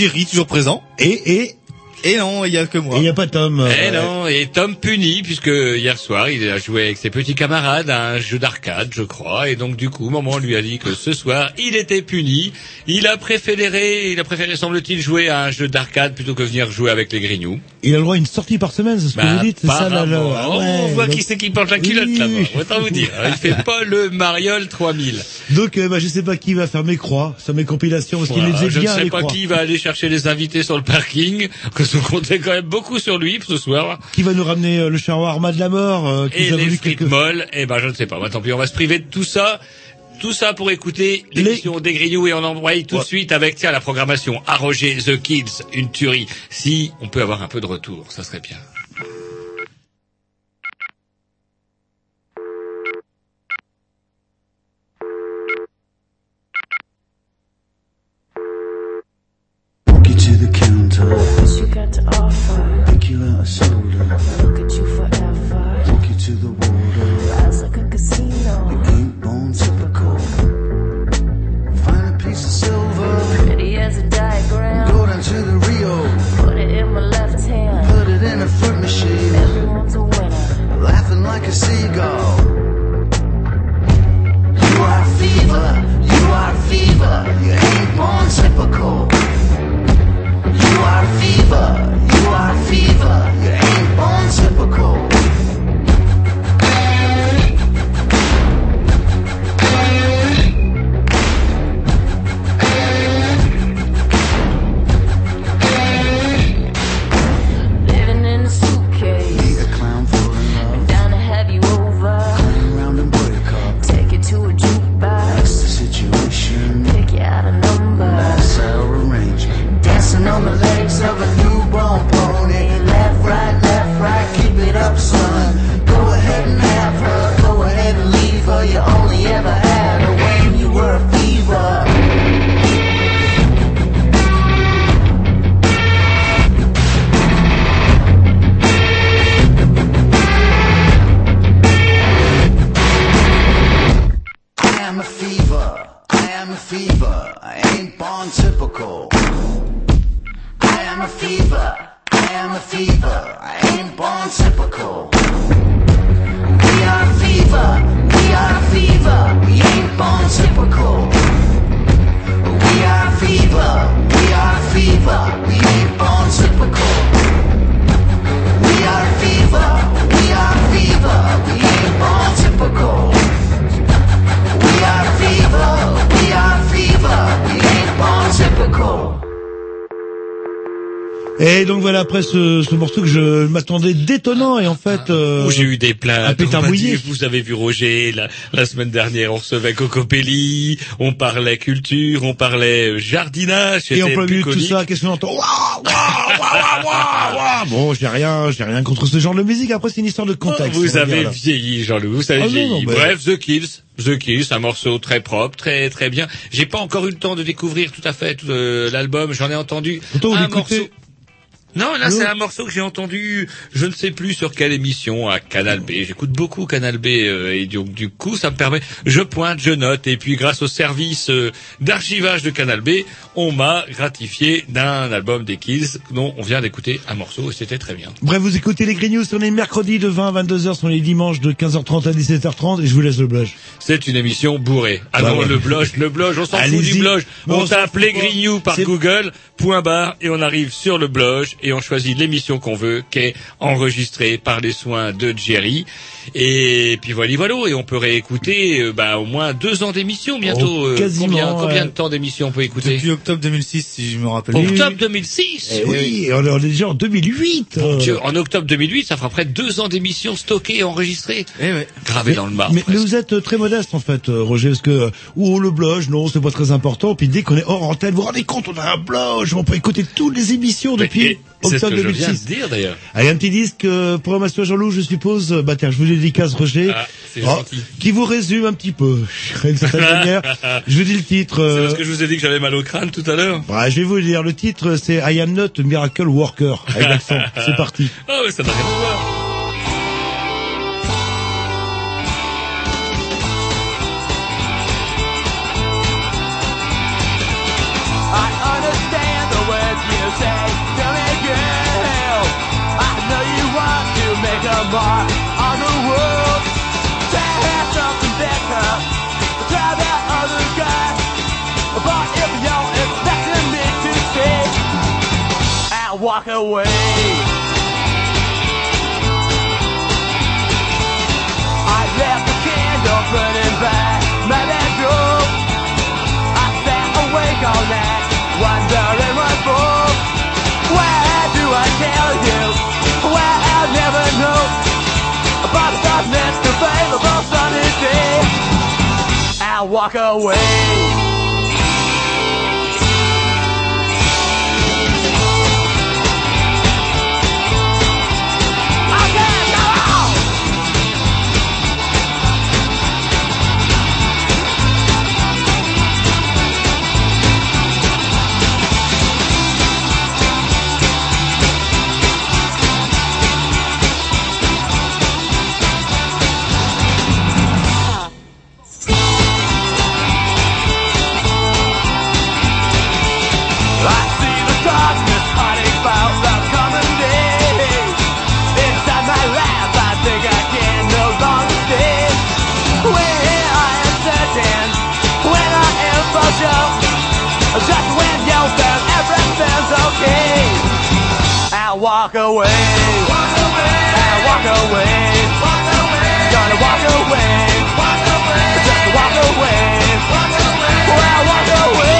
Jerry, toujours présent. et et Et non, il y a que et moi. il n'y a pas Tom. Eh Euh, non, et Tom puni, puisque hier soir, il a joué avec ses petits camarades à un jeu d'arcade, je crois, et donc du coup, maman lui a dit que ce soir, il était puni. Il a préféré, il a préféré, semble-t-il, jouer à un jeu d'arcade plutôt que venir jouer avec les grignoux. Il a le droit à une sortie par semaine, c'est ce que Bah, vous dites, c'est ça là, là. Oh, ouais, on voit donc- qui c'est qui porte la culotte Oui, là-bas. Autant vous dire. Il fait pas le Mariol 3000. Donc euh, bah, je sais pas qui va faire mes croix sur mes compilations parce qu'il Voilà, les faisait je ne bien sais les pas croix. qui va aller chercher les invités sur le parking, que se comptait quand même beaucoup sur lui pour ce soir. Qui va nous ramener euh, le shawarma de la mort euh, qui Et les frites quelques- molles, eh ben je ne sais pas. Bah, tant pis, on va se priver de tout ça. Tout ça pour écouter l'émission des Grignoux et on envoie tout de suite avec tiens la programmation à Roger The Kids, une tuerie. Si on peut avoir un peu de retour, ça serait bien. To offer? pick you out a soda, Look at you forever. walk you to the water, Rise like a casino. ain't born typical. Find a piece of silver, Pretty as a diagram. go down to the Rio, Put it in my left hand. put it in a fruit machine, Everyone's a winner. laughing like a seagull. You are fever, you are fever, you ain't born typical. You are fever, you are fever, you ain't born typical. Détonnant et en fait... euh, Où j'ai eu des plaintes. un dit, Vous avez vu Roger, la, la semaine dernière, on recevait Coco Pelli, on parlait culture, on parlait euh, jardinage. Et en plein milieu de tout ça, qu'est-ce qu'on entend? Waouh, waouh, waouh, waouh, waouh. Bon, j'ai rien, j'ai rien contre ce genre de musique. Après, c'est une histoire de contexte. on Vous avez dire, vieilli, Jean-Loup, vous avez Ah non, vieilli. non, bah- Bref, The Kills. The Kills, un morceau très propre, très très bien. J'ai pas encore eu le temps de découvrir tout à fait euh, l'album. J'en ai entendu Pourtant, un morceau. Non, là c'est un morceau que j'ai entendu, je ne sais plus sur quelle émission, à Canal B. J'écoute beaucoup Canal B euh, et donc du coup ça me permet, je pointe, je note et puis grâce au service euh, d'archivage de Canal B, on m'a gratifié d'un album des Kills dont on vient d'écouter un morceau et c'était très bien. Bref, vous écoutez les Green News sur les mercredis de 20 à 22h, sur les dimanches de 15h30 à 17h30 et je vous laisse le blush. C'est une émission bourrée. Ah Bah non, ouais. le bloge, le bloge, on s'en fout du bloge. Bon, On on tape les par Google, point barre, et on arrive sur le bloge, et on choisit l'émission qu'on veut, qui est enregistrée par les soins de Jerry. Et puis voilà, voilà, et on peut réécouter euh, bah, au moins deux ans d'émission bientôt. Oh, Euh, quasiment, combien, combien de temps d'émission on peut écouter Depuis octobre 2006, si je me rappelle. Octobre 2006 Eh oui, on est déjà en 2008. Mon euh. Dieu, en octobre 2008, ça fera près de deux ans d'émissions stockées et enregistrées, Eh ouais. gravées dans le marbre. Mais, vous êtes euh, très modeste en fait, Roger, parce que oh le blog, non, c'est pas très important. Puis dès qu'on est hors antenne, vous vous rendez compte, on a un blog, on peut écouter toutes les émissions depuis C'est ce octobre que je viens 2006. de dire d'ailleurs. Allez, un petit disque euh, pour Amateur Jean-Loup, je suppose. Euh, Bah tiens, je vous dédicace, Roger. Ah, c'est Oh, gentil. qui vous résume un petit peu, d'une certaine manière. Je vous dis le titre. C'est euh, parce que je vous ai dit que j'avais mal au crâne tout à l'heure. bah, je vais vous le dire. Le titre, c'est I Am Not a Miracle Worker. Avec l'accent. c'est parti. Ah mais ça n'a rien à voir. Walk away. I left the candle burning by my bedroom. I sat awake all night, wondering what for. Why do I tell you? Why I'll never know. But it's not to available sunny day. I'll walk away. Just when you feel everything's okay, I walk away. I walk away. Gonna walk away. Just walk away. I walk away.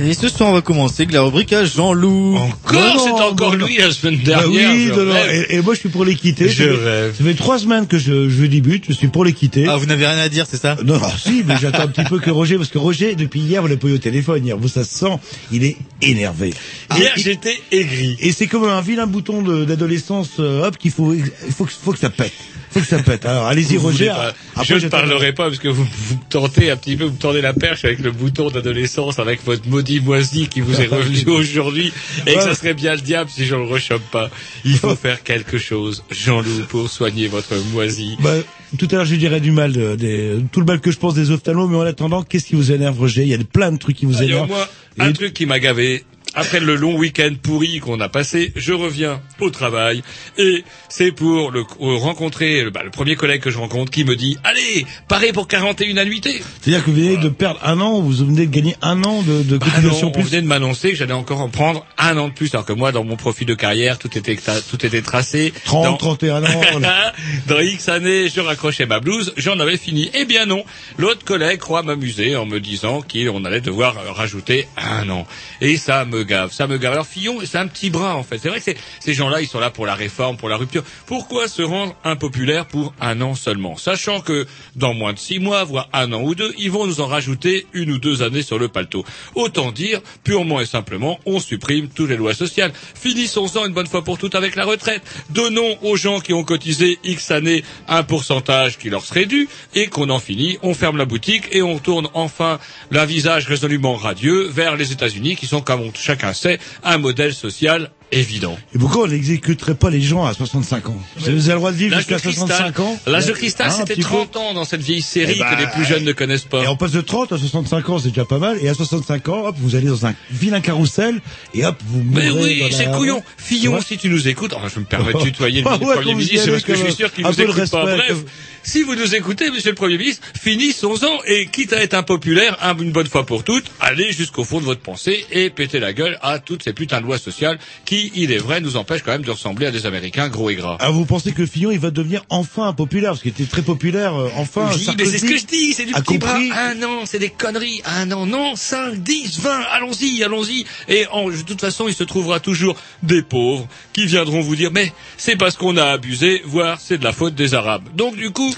Et ce soir, on va commencer avec la rubrique à Jean-Loup. Encore, c'est encore lui la semaine Bah dernière. oui, je non, non, et, et moi je suis pour les quitter. Je rêve. Ça fait trois semaines que je, je débute, je suis pour les quitter. Ah, vous n'avez rien à dire, c'est ça? Non, non, si, mais j'attends un petit peu que Roger, parce que Roger, depuis hier, vous l'avez pas eu au téléphone, hier, vous, ça se sent, il est énervé. Hier, j'étais aigri. Et c'est comme un vilain bouton de- d'adolescence, euh, hop, qu'il faut, il faut, que- faut que ça pète. Faut que ça pète. Alors, allez-y, Roger. voulez pas. Après, je ne parlerai pas parce que vous, vous tentez un petit peu, vous tendez la perche avec le bouton d'adolescence, avec votre maudit moisi qui vous est revenu aujourd'hui, et que ça serait bien le diable si je le rechoppe pas. Il faut faire quelque chose, Jean-Loup, pour soigner votre moisi. Bah, tout à l'heure, je dirais du mal, de- des, tout le mal que je pense des ophtalmos, mais en attendant, qu'est-ce qui vous énerve, Roger? Il y a plein de trucs qui vous Ah, énervent. moins un truc qui m'a gavé. Après le long week-end pourri qu'on a passé, je reviens au travail et c'est pour le, euh, rencontrer le, bah, le premier collègue que je rencontre qui me dit allez parez pour 41 annuités. C'est-à-dire que vous venez de perdre un an, vous venez de gagner un an de, de Ah non, cotisation on plus. venait de m'annoncer que j'allais encore en prendre un an de plus, alors que moi, dans mon profil de carrière, tout était, tout était tracé. 30, Dans- 31 ans. voilà. dans X années, je raccrochais ma blouse, j'en avais fini. Eh bien non, l'autre collègue croit m'amuser en me disant qu'on allait devoir rajouter un an. Et ça me gave, ça me gave. Alors Fillon, c'est un petit bras en fait. C'est vrai que ces gens-là, ils sont là pour la réforme, pour la rupture. Pourquoi se rendre impopulaire pour un an seulement? Sachant que dans moins de six mois, voire un an ou deux, ils vont nous en rajouter une ou deux années sur le paletot. Autant dire, purement et simplement, on supprime toutes les lois sociales. Finissons-en une bonne fois pour toutes avec la retraite. Donnons aux gens qui ont cotisé X années un pourcentage qui leur serait dû et qu'on en finit, on ferme la boutique et on tourne enfin la visage résolument radieux vers les États-Unis qui sont, comme on- chacun sait, un modèle social évident. Et pourquoi on n'exécuterait pas les gens à 65 ans? Vous avez le droit de vivre jusqu'à cristal, 65 ans? L'âge de cristal, Hein, c'était petit peu 30 ans dans cette vieille série Eh ben, que les plus jeunes ne connaissent pas. Et on passe de 30 à 65 ans, c'est déjà pas mal. Et à 65 ans, hop, vous allez dans un vilain carrousel et hop, vous mourrez. Mais oui, la- c'est couillon. Fillon, Ouais. si tu nous écoutes, enfin, je me permets de tutoyer le Ah ouais, Premier ministre, allez, parce que je suis sûr qu'il de écoute pas. respect, Bref, comme- si vous nous écoutez, Monsieur le Premier ministre, finissons-en et quitte à être impopulaire, un- une bonne fois pour toutes, allez jusqu'au fond de votre pensée et pétez la gueule à toutes ces putains de lois sociales qui, il est vrai, nous empêchent quand même de ressembler à des Américains gros et gras. Ah, vous pensez que Fillon, il va devenir enfin impopulaire Parce qu'il était très populaire, euh, enfin. Oui, mais c'est ce que je dis, c'est du petit bras. compris. Un an, c'est des conneries. Un an, non, 5, 10, 20, allons-y, allons-y. Et en, de toute façon, il se trouvera toujours des pauvres qui viendront vous dire, mais c'est parce qu'on a abusé, voire c'est de la faute des Arabes. Donc du coup,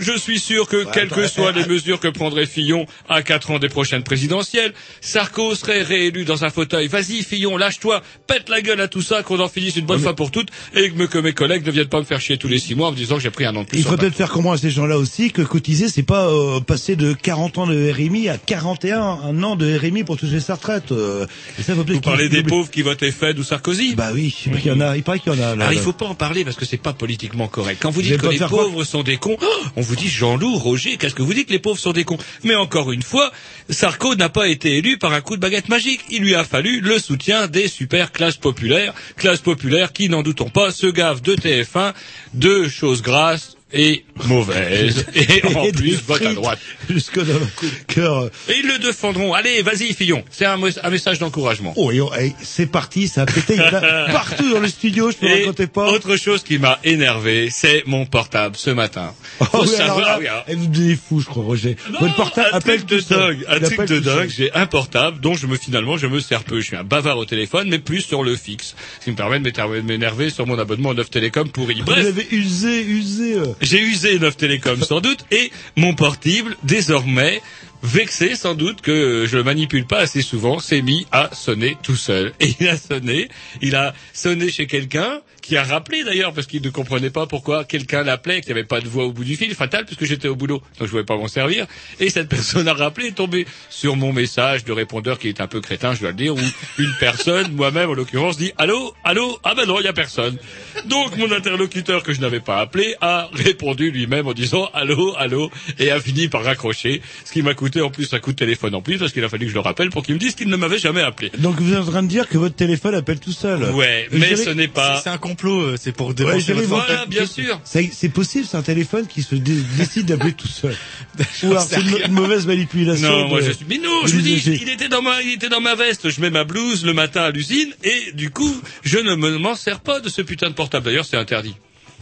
je suis sûr que, quelles que soient les mesures que prendrait Fillon à 4 ans des prochaines présidentielles, Sarko serait réélu dans un fauteuil. Vas-y, Fillon, lâche-toi, pète la gueule à tout ça, qu'on en finisse une bonne fois pour toutes, et que, me- que mes collègues ne viennent pas me faire chier tous les 6 mois en me disant que j'ai pris un an de plus. Il faudrait peut-être faire comprendre à ces gens-là aussi que cotiser, c'est pas euh, passer de 40 ans de RMI à 41 un an de RMI pour toucher sa retraite. euh, et ça, faut Vous parlez des pauvres qui votaient Fed ou Sarkozy Bah oui, qu'il y en a. Il paraît qu'il y en a. Là, Alors il là. faut pas en parler parce que c'est pas politiquement correct. Quand vous dites que les pauvres sont des cons, oh, on vous dit Jean-Loup, Roger, qu'est-ce que vous dites les pauvres sont des cons Mais encore une fois, Sarko n'a pas été élu par un coup de baguette magique. Il lui a fallu le soutien des super classes populaires, classes populaires qui, n'en doutons pas, se gavent de TF1, de choses grasses et mauvaises, et en Et plus vote à droite. Jusque dans le cœur. Et ils le défendront. Allez, vas-y, Fillon. C'est un, un message d'encouragement. Oh, et oh, c'est parti, ça a pété. Il a partout dans le studio, je Et raconter pas. autre chose qui m'a énervé, c'est mon portable ce matin. Faut Oh, oui, savoir, alors là, oui, elle vous devenez fou, je crois, Roger. Votre portable un truc de dingue, un truc de dingue. J'ai un portable dont je me finalement je me sers peu. Je suis un bavard au téléphone, mais plus sur le fixe, ce qui me permet de m'énerver sur mon abonnement Neuf Télécom pourri. Vous Bref, avez usé, usé. euh. J'ai usé Neuf Télécom sans doute et mon portable désormais vexé sans doute que je le manipule pas assez souvent, s'est mis à sonner tout seul. Et il a sonné, il a sonné chez quelqu'un qui a rappelé d'ailleurs parce qu'il ne comprenait pas pourquoi quelqu'un l'appelait, qu'il n'y avait pas de voix au bout du fil, fatal puisque j'étais au boulot, donc je pouvais pas m'en servir. Et cette personne a rappelé, est tombée sur mon message de répondeur qui est un peu crétin, je dois le dire, où une personne, moi-même en l'occurrence, dit allô, allô, ah ben non, il y a personne. Donc mon interlocuteur que je n'avais pas appelé a répondu lui-même en disant allô, allô, et a fini par raccrocher, ce qui m'a coûté en plus un coup de téléphone en plus parce qu'il a fallu que je le rappelle pour qu'il me dise qu'il ne m'avait jamais appelé. Donc vous êtes en train de dire que votre téléphone appelle tout seul. Ouais, mais ce n'est pas. C'est un complot, euh, c'est pour Ouais, Voilà, bien sûr. C'est possible, c'est un téléphone qui se dé- décide d'appeler tout seul. Ou alors c'est une, mauvaise manipulation. Non, moi je suis. Mais non, je vous dis, il était dans ma, il était dans ma veste. Je mets ma blouse le matin à l'usine et du coup, je ne me m'en sers pas de ce putain de portable. D'ailleurs, c'est interdit.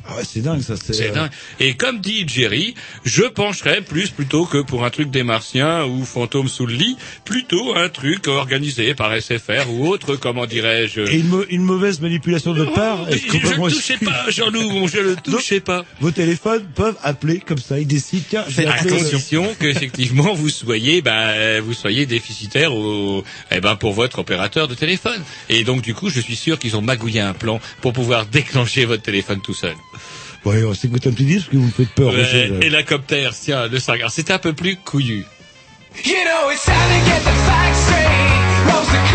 Ah ouais, c'est dingue ça. C'est euh, dingue. Et comme dit Jerry, je pencherais plus plutôt que pour un truc des martiens ou fantôme sous le lit, plutôt un truc organisé par SFR ou autre, comment dirais-je. Et une, mau- une mauvaise manipulation de part. Oh, est-ce je ne touchais pas, Jean-Loup, je le touchais pas. Vos téléphones peuvent appeler comme ça. Ils décident, tiens, je vais À appeler. condition que effectivement vous soyez, ben, vous soyez déficitaire au, eh ben, pour votre opérateur de téléphone. Et donc du coup, je suis sûr qu'ils ont magouillé un plan pour pouvoir déclencher votre téléphone tout seul. Allez, on s'écoute un petit disque parce que vous me faites peur. Ouais, et la copter, tiens, le c'était un peu plus couillu. You know it's time to get the facts straight.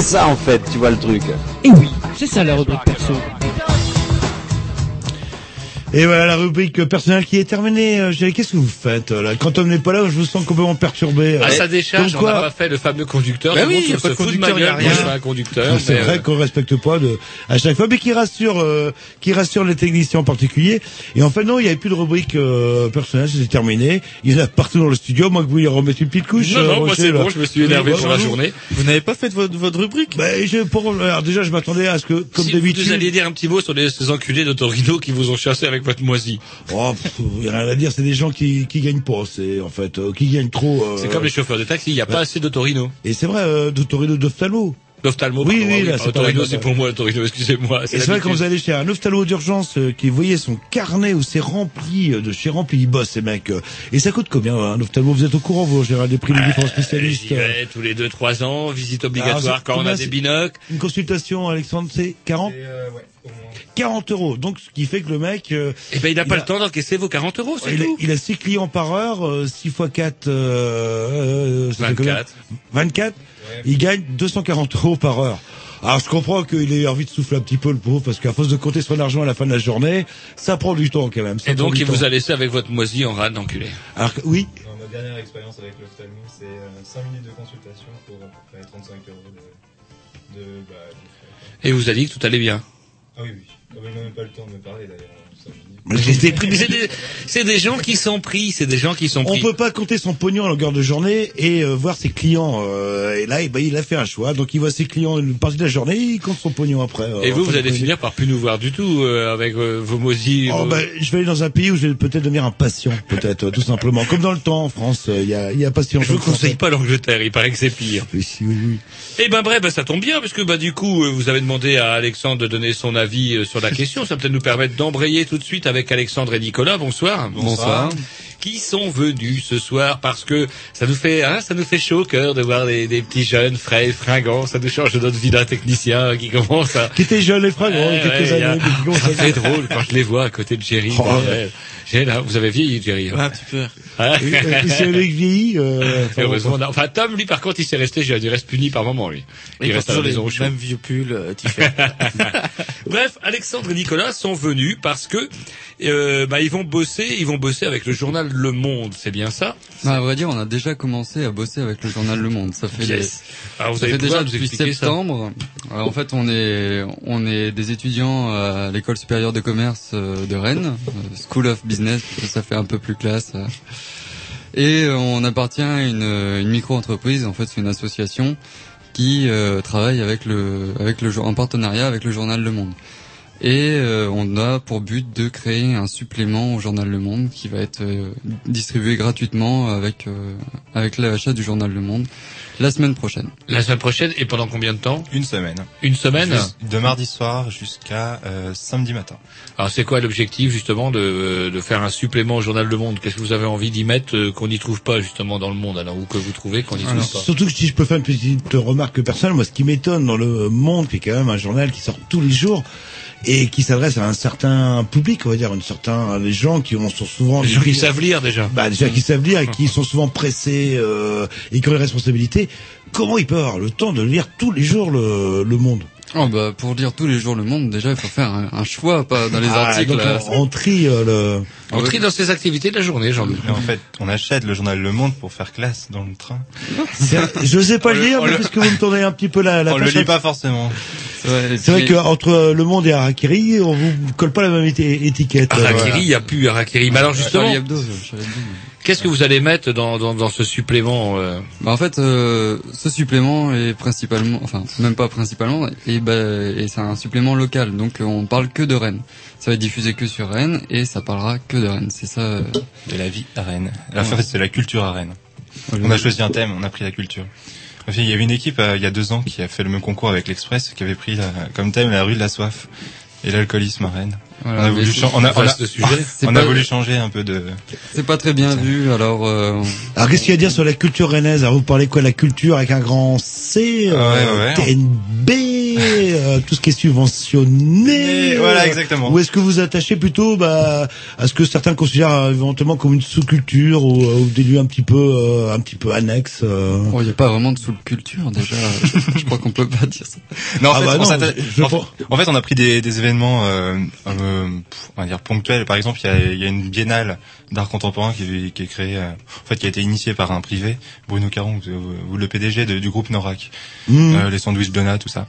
C'est ça en fait, tu vois le truc. Et oui, c'est ça la rubrique Et voilà la rubrique personnelle qui est terminée. Euh, Qu'est-ce que vous faites euh, là Quand Tom n'est pas là, je vous sens complètement perturbé. À Euh, sa décharge, on n'a pas fait le fameux conducteur. Bah oui, monde y a pas de conducteur, a gueule, rien. moi, un conducteur. C'est vrai euh, qu'on respecte pas de à chaque fois, mais qui rassure, euh, qui rassure les techniciens en particulier. Et en fait, non, il n'y avait plus de rubrique euh, personnelle, c'était terminé. Il y en a partout dans le studio. Moi, que vous y remettez une petite couche. Non, euh, non, moi Roger, c'est bon, je me suis énervé pour la journée. Vous n'avez pas fait votre, votre rubrique? Ben, je, pour, alors déjà, je m'attendais à ce que, comme si d'habitude. vous alliez dire un petit mot sur les, ces enculés d'Autorino qui vous ont chassé avec votre moisie. Oh, a rien à dire, c'est des gens qui, qui gagnent pas, c'est, en fait, euh, qui gagnent trop. euh, C'est comme les chauffeurs de taxi, il n'y a pas assez d'Autorino. Et c'est vrai, euh, de Torino d'ophtalmo. L'ophtalmo, Oui, pardon, oui, là, c'est c'est pour moi, l'Autorino, excusez-moi. Et c'est vrai, quand vous allez chez un ophtalmo d'urgence, euh, qui, vous voyez, son carnet où c'est rempli euh, de chez rempli, ils bossent, ces mecs. euh. Et ça coûte combien, euh, un ophtalmo? Vous êtes au courant, vous, en général, des prix des différents spécialistes J'y vais tous les deux, trois ans, visite obligatoire quand on a des binocles. Une consultation, Alexandre, c'est 40 40 euros. Donc, ce qui fait que le mec... euh, Eh ben, il n'a pas a- le temps d'encaisser vos 40 euros, c'est il, a, tout. il a 6 clients par heure, euh, 6 fois 4, euh, euh, ça fait combien? 24. 24. Il gagne 240 euros par heure. Alors je comprends qu'il ait envie de souffler un petit peu le pauvre, parce qu'à force de compter son argent à la fin de la journée, ça prend du temps quand même. ça Et donc, il vous temps. a laissé avec votre moisie en rade enculé. Alors que- oui, Dans ma dernière expérience avec l'ophtalmo, c'est euh, 5 minutes de consultation pour à peu près 35 euros de, de, bah, de frais. Et il vous a dit que tout allait bien. Ah oui, oui. Mais ils n'ont même pas le temps de me parler d'ailleurs. C'est des, gens qui sont pris, c'est des gens qui sont On pris. peut pas compter son pognon à longueur de journée et euh, voir ses clients. euh, et là, eh ben, il a fait un choix. Donc, il voit ses clients une partie de la journée, il compte son pognon après. euh, Et vous, vous allez finir par plus nous voir du tout avec vos maudits. Oh, ben, je vais aller dans un pays où je vais peut-être devenir un patient, peut-être, tout simplement. Comme dans le temps, en France, il y a, y a patient. Je vous conseille pas l'Angleterre, il paraît que c'est pire. Oui, si, oui, oui. Eh ben bref, ben, ça tombe bien parce que du coup vous avez demandé à Alexandre de donner son avis sur la question. Ça peut-être nous permettre d'embrayer tout de suite avec Alexandre et Nicolas. Bonsoir. Bonsoir. Qui sont venus ce soir parce que ça nous fait hein, ça nous fait chaud au cœur de voir des, des petits jeunes frais, fringants. Ça nous change de notre vie d'un technicien qui commence à Qui était jeune et Ouais, y a quelques ouais, a- années. ça fait drôle quand je les vois à côté de Jerry. Oh. J'ai là, vous avez vieilli, Jerry. hein. Ouais, un petit peu. Ah. Et, euh, c'est le mec vieilli, euh, enfin, Heureusement, on a- enfin Tom, lui, par contre, il s'est resté, il reste puni par moment, lui. Il Il reste à la maison au chaud. mêmes vieux pulls, euh. Bref, Alexandre et Nicolas sont venus parce que euh, bah, ils vont bosser, ils vont bosser avec le journal Le Monde, c'est bien ça Bah, à vrai dire, on a déjà commencé à bosser avec le journal Le Monde. Ça fait, Yes. Alors, vous ça allez fait déjà depuis septembre. Alors, en fait, on est on est des étudiants à l'école supérieure de commerce euh, de Rennes, euh, School of Business, ça fait un peu plus classe. euh. Et euh, on appartient à une, une micro-entreprise. En fait, c'est une association qui euh, travaille avec le avec le en partenariat avec le journal Le Monde. Et euh, on a pour but de créer un supplément au journal Le Monde qui va être euh, distribué gratuitement avec euh, avec l'achat du journal Le Monde la semaine prochaine. La semaine prochaine et pendant combien de temps? Une semaine. Une semaine? Juste De mardi soir jusqu'à euh, samedi matin. Alors c'est quoi l'objectif justement de, de faire un supplément au journal Le Monde? Qu'est-ce que vous avez envie d'y mettre euh, qu'on n'y trouve pas justement dans le Monde alors ou que vous trouvez qu'on n'y trouve pas? Surtout que si je peux faire une petite remarque personnelle, moi ce qui m'étonne dans le Monde, qui est quand même un journal qui sort tous les jours et qui s'adresse à un certain public, on va dire, une certain les gens qui ont sont souvent Les gens qui savent lire déjà. bah déjà qui savent lire et qui sont souvent pressés euh, et qui ont les responsabilités. Comment ils peuvent avoir le temps de lire tous les jours le, le Monde? Oh bah pour lire tous les jours Le Monde, déjà il faut faire un, un choix, pas dans les Ah, articles. donc, là. on, on trie euh, le. On trie dans ses activités de la journée, Jean-Luc. En fait, on achète le journal Le Monde pour faire classe dans le train. C'est- Je sais pas On le- lire, mais le- puisque vous me tournez un petit peu la, la on le lit pas forcément. C'est vrai puis- que entre euh, Le Monde et Harakiri, on vous colle pas la même éti- étiquette. euh, Harakiri, il n'y a plus Harakiri. Mais alors justement, Qu'est-ce que vous allez mettre dans, dans, dans ce supplément euh Bah en fait, euh, ce supplément est principalement, enfin même pas principalement, et, bah, et c'est un supplément local, donc euh, on parle que de Rennes. Ça va être diffusé que sur Rennes et ça parlera que de Rennes. C'est ça. euh, De la vie à Rennes. La fin, c'est la culture à Rennes. On a choisi un thème, on a pris la culture. Enfin, il y avait une équipe euh, il y a deux ans qui a fait le même concours avec l'Express qui avait pris la- comme thème la rue de la soif et l'alcoolisme à Rennes. Voilà, on a mais voulu, c'est- chan- on a, on a, vaste sujet. C'est on pas- a voulu changer un peu de. C'est pas très bien vu, alors. Euh, Alors qu'est-ce qu'il y a à dire sur la culture rennaise? Alors vous parlez quoi La culture avec un grand C, euh, Ouais, ouais. TNB, euh, tout ce qui est subventionné. Et voilà, euh, exactement. Ou est-ce que vous attachez plutôt bah, à ce que certains considèrent euh, éventuellement comme une sous-culture ou, euh, ou des lieux un petit peu, euh, un petit peu annexes euh. oh, il y a pas vraiment de sous-culture déjà. je crois qu'on peut pas dire ça. Non, en, Ah fait, bah on non, s'atta- je en pense- fait- en fait, on a pris des, des événements, euh, euh, pff, on va dire ponctuels. Par exemple, il y a, il y a une biennale d'art contemporain qui, est- qui est créée, euh, en fait, qui a été initiée par un privé, Bruno Caron, vous, vous- le PDG de- du groupe Norac, Mmh. euh, les sandwichs Donat, tout ça.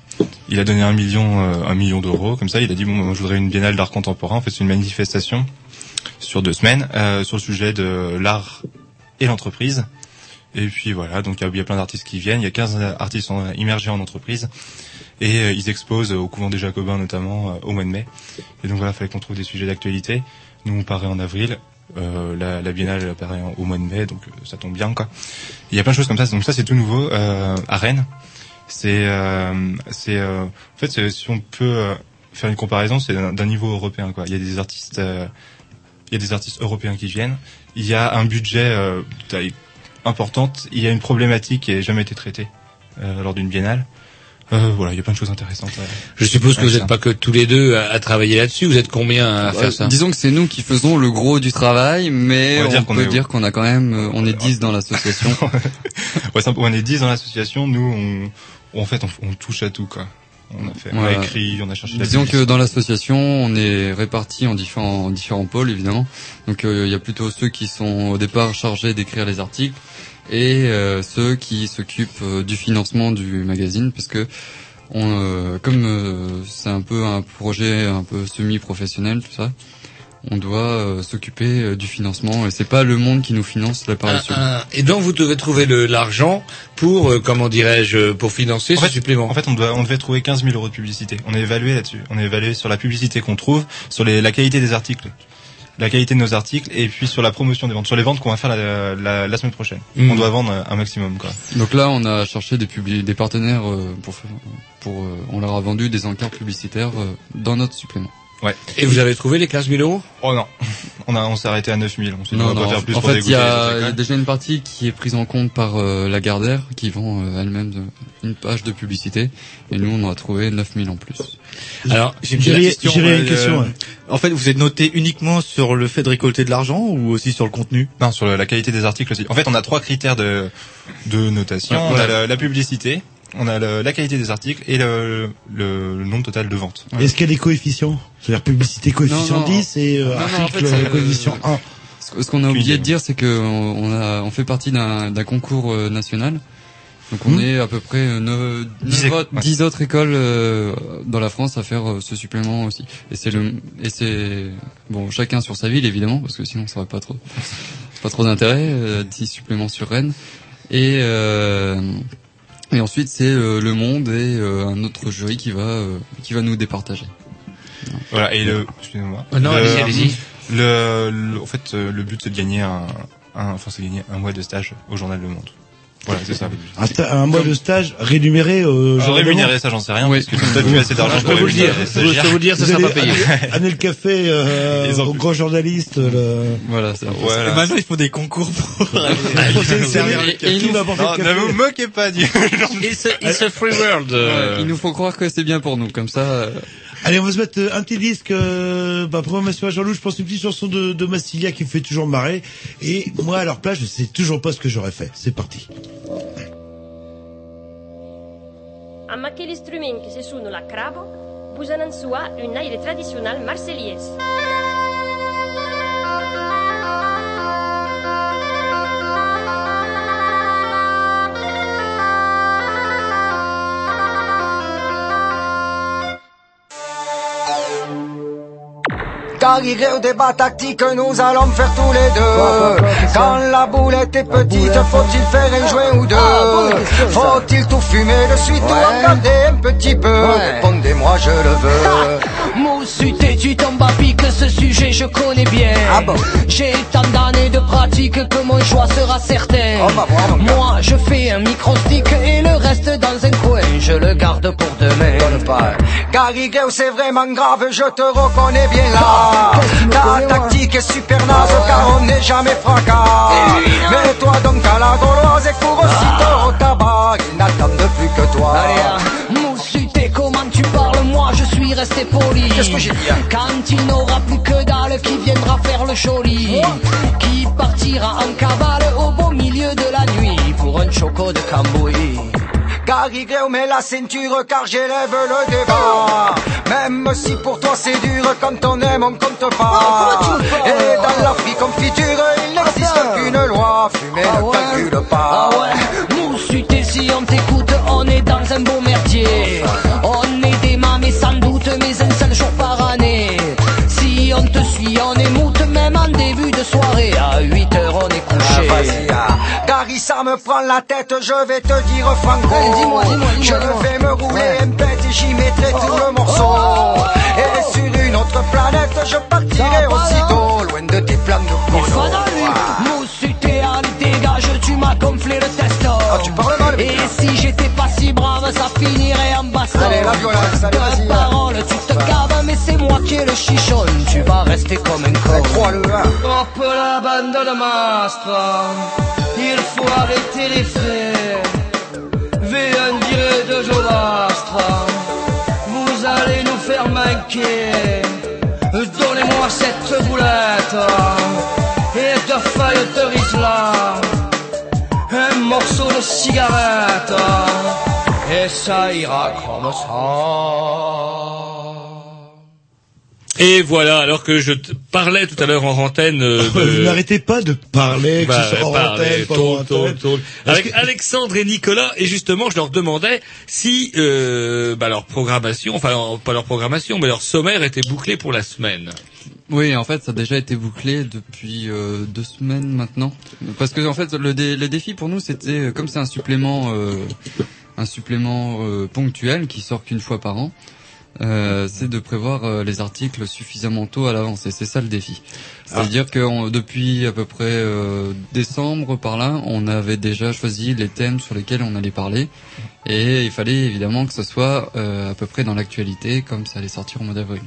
Il a donné un million, euh, un million d'euros, comme ça. Il a dit bon, moi, je voudrais une biennale d'art contemporain. En fait, c'est une manifestation sur deux semaines euh, sur le sujet de l'art et l'entreprise. Et puis voilà, donc il y a- il y, a plein d'artistes qui viennent. Il y a 15 artistes en- immergés en entreprise. Et euh, ils exposent au couvent des Jacobins notamment euh, au mois de mai. Et donc voilà, il fallait qu'on trouve des sujets d'actualité. Nous on paraît en avril. Euh, la, la biennale apparaît au mois de mai, donc euh, ça tombe bien quoi. Il y a plein de choses comme ça. Donc ça c'est tout nouveau euh, à Rennes. C'est euh, c'est en fait si on peut faire une comparaison, c'est d'un niveau européen quoi. Il y a des artistes il y a des artistes européens qui viennent. Il y a un budget taille importante. Il y a une problématique qui n'a jamais été traitée lors d'une biennale. Euh, voilà, il y a plein de choses intéressantes. Je suppose que vous n'êtes pas que tous les deux à, à travailler là-dessus. Vous êtes combien à Ouais, faire ça? disons que c'est nous qui faisons le gros du travail, mais On peut est- dire qu'on a quand même, euh, on est 10 dans l'association. Ouais, on est 10 dans l'association. Nous, on, en fait, on, on touche à tout quoi. On a fait, on a écrit, on a cherché. la Disons que dans l'association, on est répartis en différents, en différents pôles, évidemment. Donc euh, il y a plutôt ceux qui sont au départ chargés d'écrire les articles et euh, ceux qui s'occupent euh, du financement du magazine, parce que on, euh, comme euh, c'est un peu un projet un peu semi-professionnel, tout ça, on doit euh, s'occuper euh, du financement et c'est pas le monde qui nous finance l'apparition. Ah, ah. Et donc vous devez trouver le- l'argent pour, euh, comment dirais-je, pour financer En ce fait, supplément. En fait, on, doit, on devait trouver 15 000 euros de publicité. On est évalué là-dessus. On est évalué sur la publicité qu'on trouve, sur les, la qualité des articles, la qualité de nos articles, et puis sur la promotion des ventes, sur les ventes qu'on va faire la, la, la semaine prochaine. Mm. On doit vendre un maximum, quoi. Donc là, on a cherché des, publi- des partenaires euh, pour, faire- pour euh, on leur a vendu des encarts publicitaires euh, dans notre supplément. Ouais. Et vous avez trouvé les 15 000 euros? Oh non, on a, on s'est arrêté à 9 000. On s'est dit, on va non, pas faire plus en pour fait, il y a, autres il y a écoles. déjà une partie qui est prise en compte par euh, Lagardère, qui vend euh, elle-même une page de publicité, et nous, on en a trouvé 9000 en plus. Alors, J'ai une question. euh, En fait, vous êtes noté uniquement sur le fait de récolter de l'argent ou aussi sur le contenu? Non, sur la, la qualité des articles aussi. En fait, on a trois critères de, de notation. Ouais. On a la, la publicité, on a le- la qualité des articles et le, le, le nombre total de ventes. Est-ce qu'il y a des coefficients C'est-à-dire publicité coefficient Non, non. 10 et euh, Non, non, en article fait, c'est, coefficient euh, 1. Ce qu'on a oublié de dire, c'est que on on a, on fait partie d'un d'un concours euh, national. Donc on Hmm. est à peu près euh, neuf- Dix neuf éco- autres- dix autres écoles euh, dans la France à faire euh, ce supplément aussi. Et c'est le et c'est bon chacun sur sa ville évidemment parce que sinon ça aurait pas trop pas trop d'intérêt. euh, 10 suppléments sur Rennes et euh, et ensuite c'est euh, le Monde et euh, un autre jury qui va euh, qui va nous départager. Voilà, et le, excusez-moi. Oh non, Le- allez-y, allez-y. Le, le- en fait, euh, le but c'est de gagner un, un, enfin, c'est de gagner un mois de stage au journal Le Monde. Voilà, c'est ça. le. Un, sta- un mois de stage rémunéré euh, Alors, genre rémunéré, ça j'en sais rien, parce que peut-être plus assez d'argent Je pour peux vous le dire, je peux vous dire, ça sera pas payé. Amener le café euh, Ils aux grands journalistes. Le... Voilà, c'est Et maintenant, il faut des concours pour aller servir le café. Non, quel ne vous moquez pas du It's a, it's a free world. euh. Ouais, il nous faut croire que c'est bien pour nous, comme ça. euh, Allez, on va se mettre euh, un petit disque, euh, bah, programmation à Jean-Loup, je pense une petite chanson de, Massilia qui me fait toujours marrer. Et moi, à leur place, je sais toujours pas ce que j'aurais fait. C'est parti. La tradicional Car il y a au débat tactique, nous allons faire tous les deux. Quand la boulette est petite, faut-il faire un joint ou deux Faut-il tout fumer de suite ou en garder un petit peu? Répondez-moi, je le veux. Moussuté, tu tombes à pic, ce sujet je connais bien. Ah bon J'ai tant d'années de pratique que mon choix sera certain. Oh bah gars. Moi, je fais un micro-stick et le reste dans un coin, je le garde pour demain. Donne pas. C'est vraiment grave, je te reconnais bien là. Ah, Ta tactique est super naze, car on n'est jamais fracas. Mets-toi donc à la gauloise et cours aussitôt au tabac. Ils n'attendent plus que toi. Allez, hein. Comment tu poli. Qu'est-ce que j'ai dit, hein Quand il n'aura plus que dalle, qui viendra faire le joli Qui partira en cavale au beau milieu de la nuit pour un choco de Cambouis Gary Gale, mets la ceinture car j'élève le débat. Même si pour toi c'est dur, quand on aime on compte pas. Et dans la free confiture, il n'existe qu'une loi. Fumer ne calcule pas. Ah ouais, Moussuté, si on t'écoute, on est dans un beau merdier. On des mamés sans doute, mais un seul jour par année. Si on te suit, on émoute, même en début de soirée. À 8 heures, on est Ah, couché. vas-y, ah. Gary, ça me prend la tête, je vais te dire franco. Dis-moi, dis-moi, dis-moi, Je vais me rouler un pet et j'y mettrai tout le morceau. Et sur une autre planète, je partirai aussitôt, loin de tes plans de Il Et si j'étais pas si brave, ça finirait en baston. Allez, la violence, allez, vas-y, De là. parole, tu te caves, mais c'est moi qui ai le chichon. Tu vas rester comme un con. Crois-le, hein. Hop la bande de mastre, il faut arrêter les faits. Viens dire de Jodastre, vous allez nous faire manquer. Donnez-moi cette boulette et deux feuilles de risla, cigarette, et ça ira comme ça. Et voilà, alors que je parlais tout à l'heure en antenne euh, Vous n'arrêtez pas de parler, que Bah, ce soit en parler, antenne. Avec Alexandre et Nicolas, et justement, je leur demandais si euh, bah, leur programmation, enfin pas leur programmation, mais leur sommaire était bouclé pour la semaine. Oui, en fait, ça a déjà été bouclé depuis euh, deux semaines maintenant. Parce que en fait, le, dé- le défi pour nous, c'était euh, comme c'est un supplément, euh, un supplément euh, ponctuel qui sort qu'une fois par an. euh, c'est de prévoir euh, les articles suffisamment tôt à l'avance et c'est ça le défi. C'est-à-dire que on- depuis à peu près euh, décembre par là, on avait déjà choisi les thèmes sur lesquels on allait parler et il fallait évidemment que ce soit euh, à peu près dans l'actualité comme ça allait sortir au mois d'avril.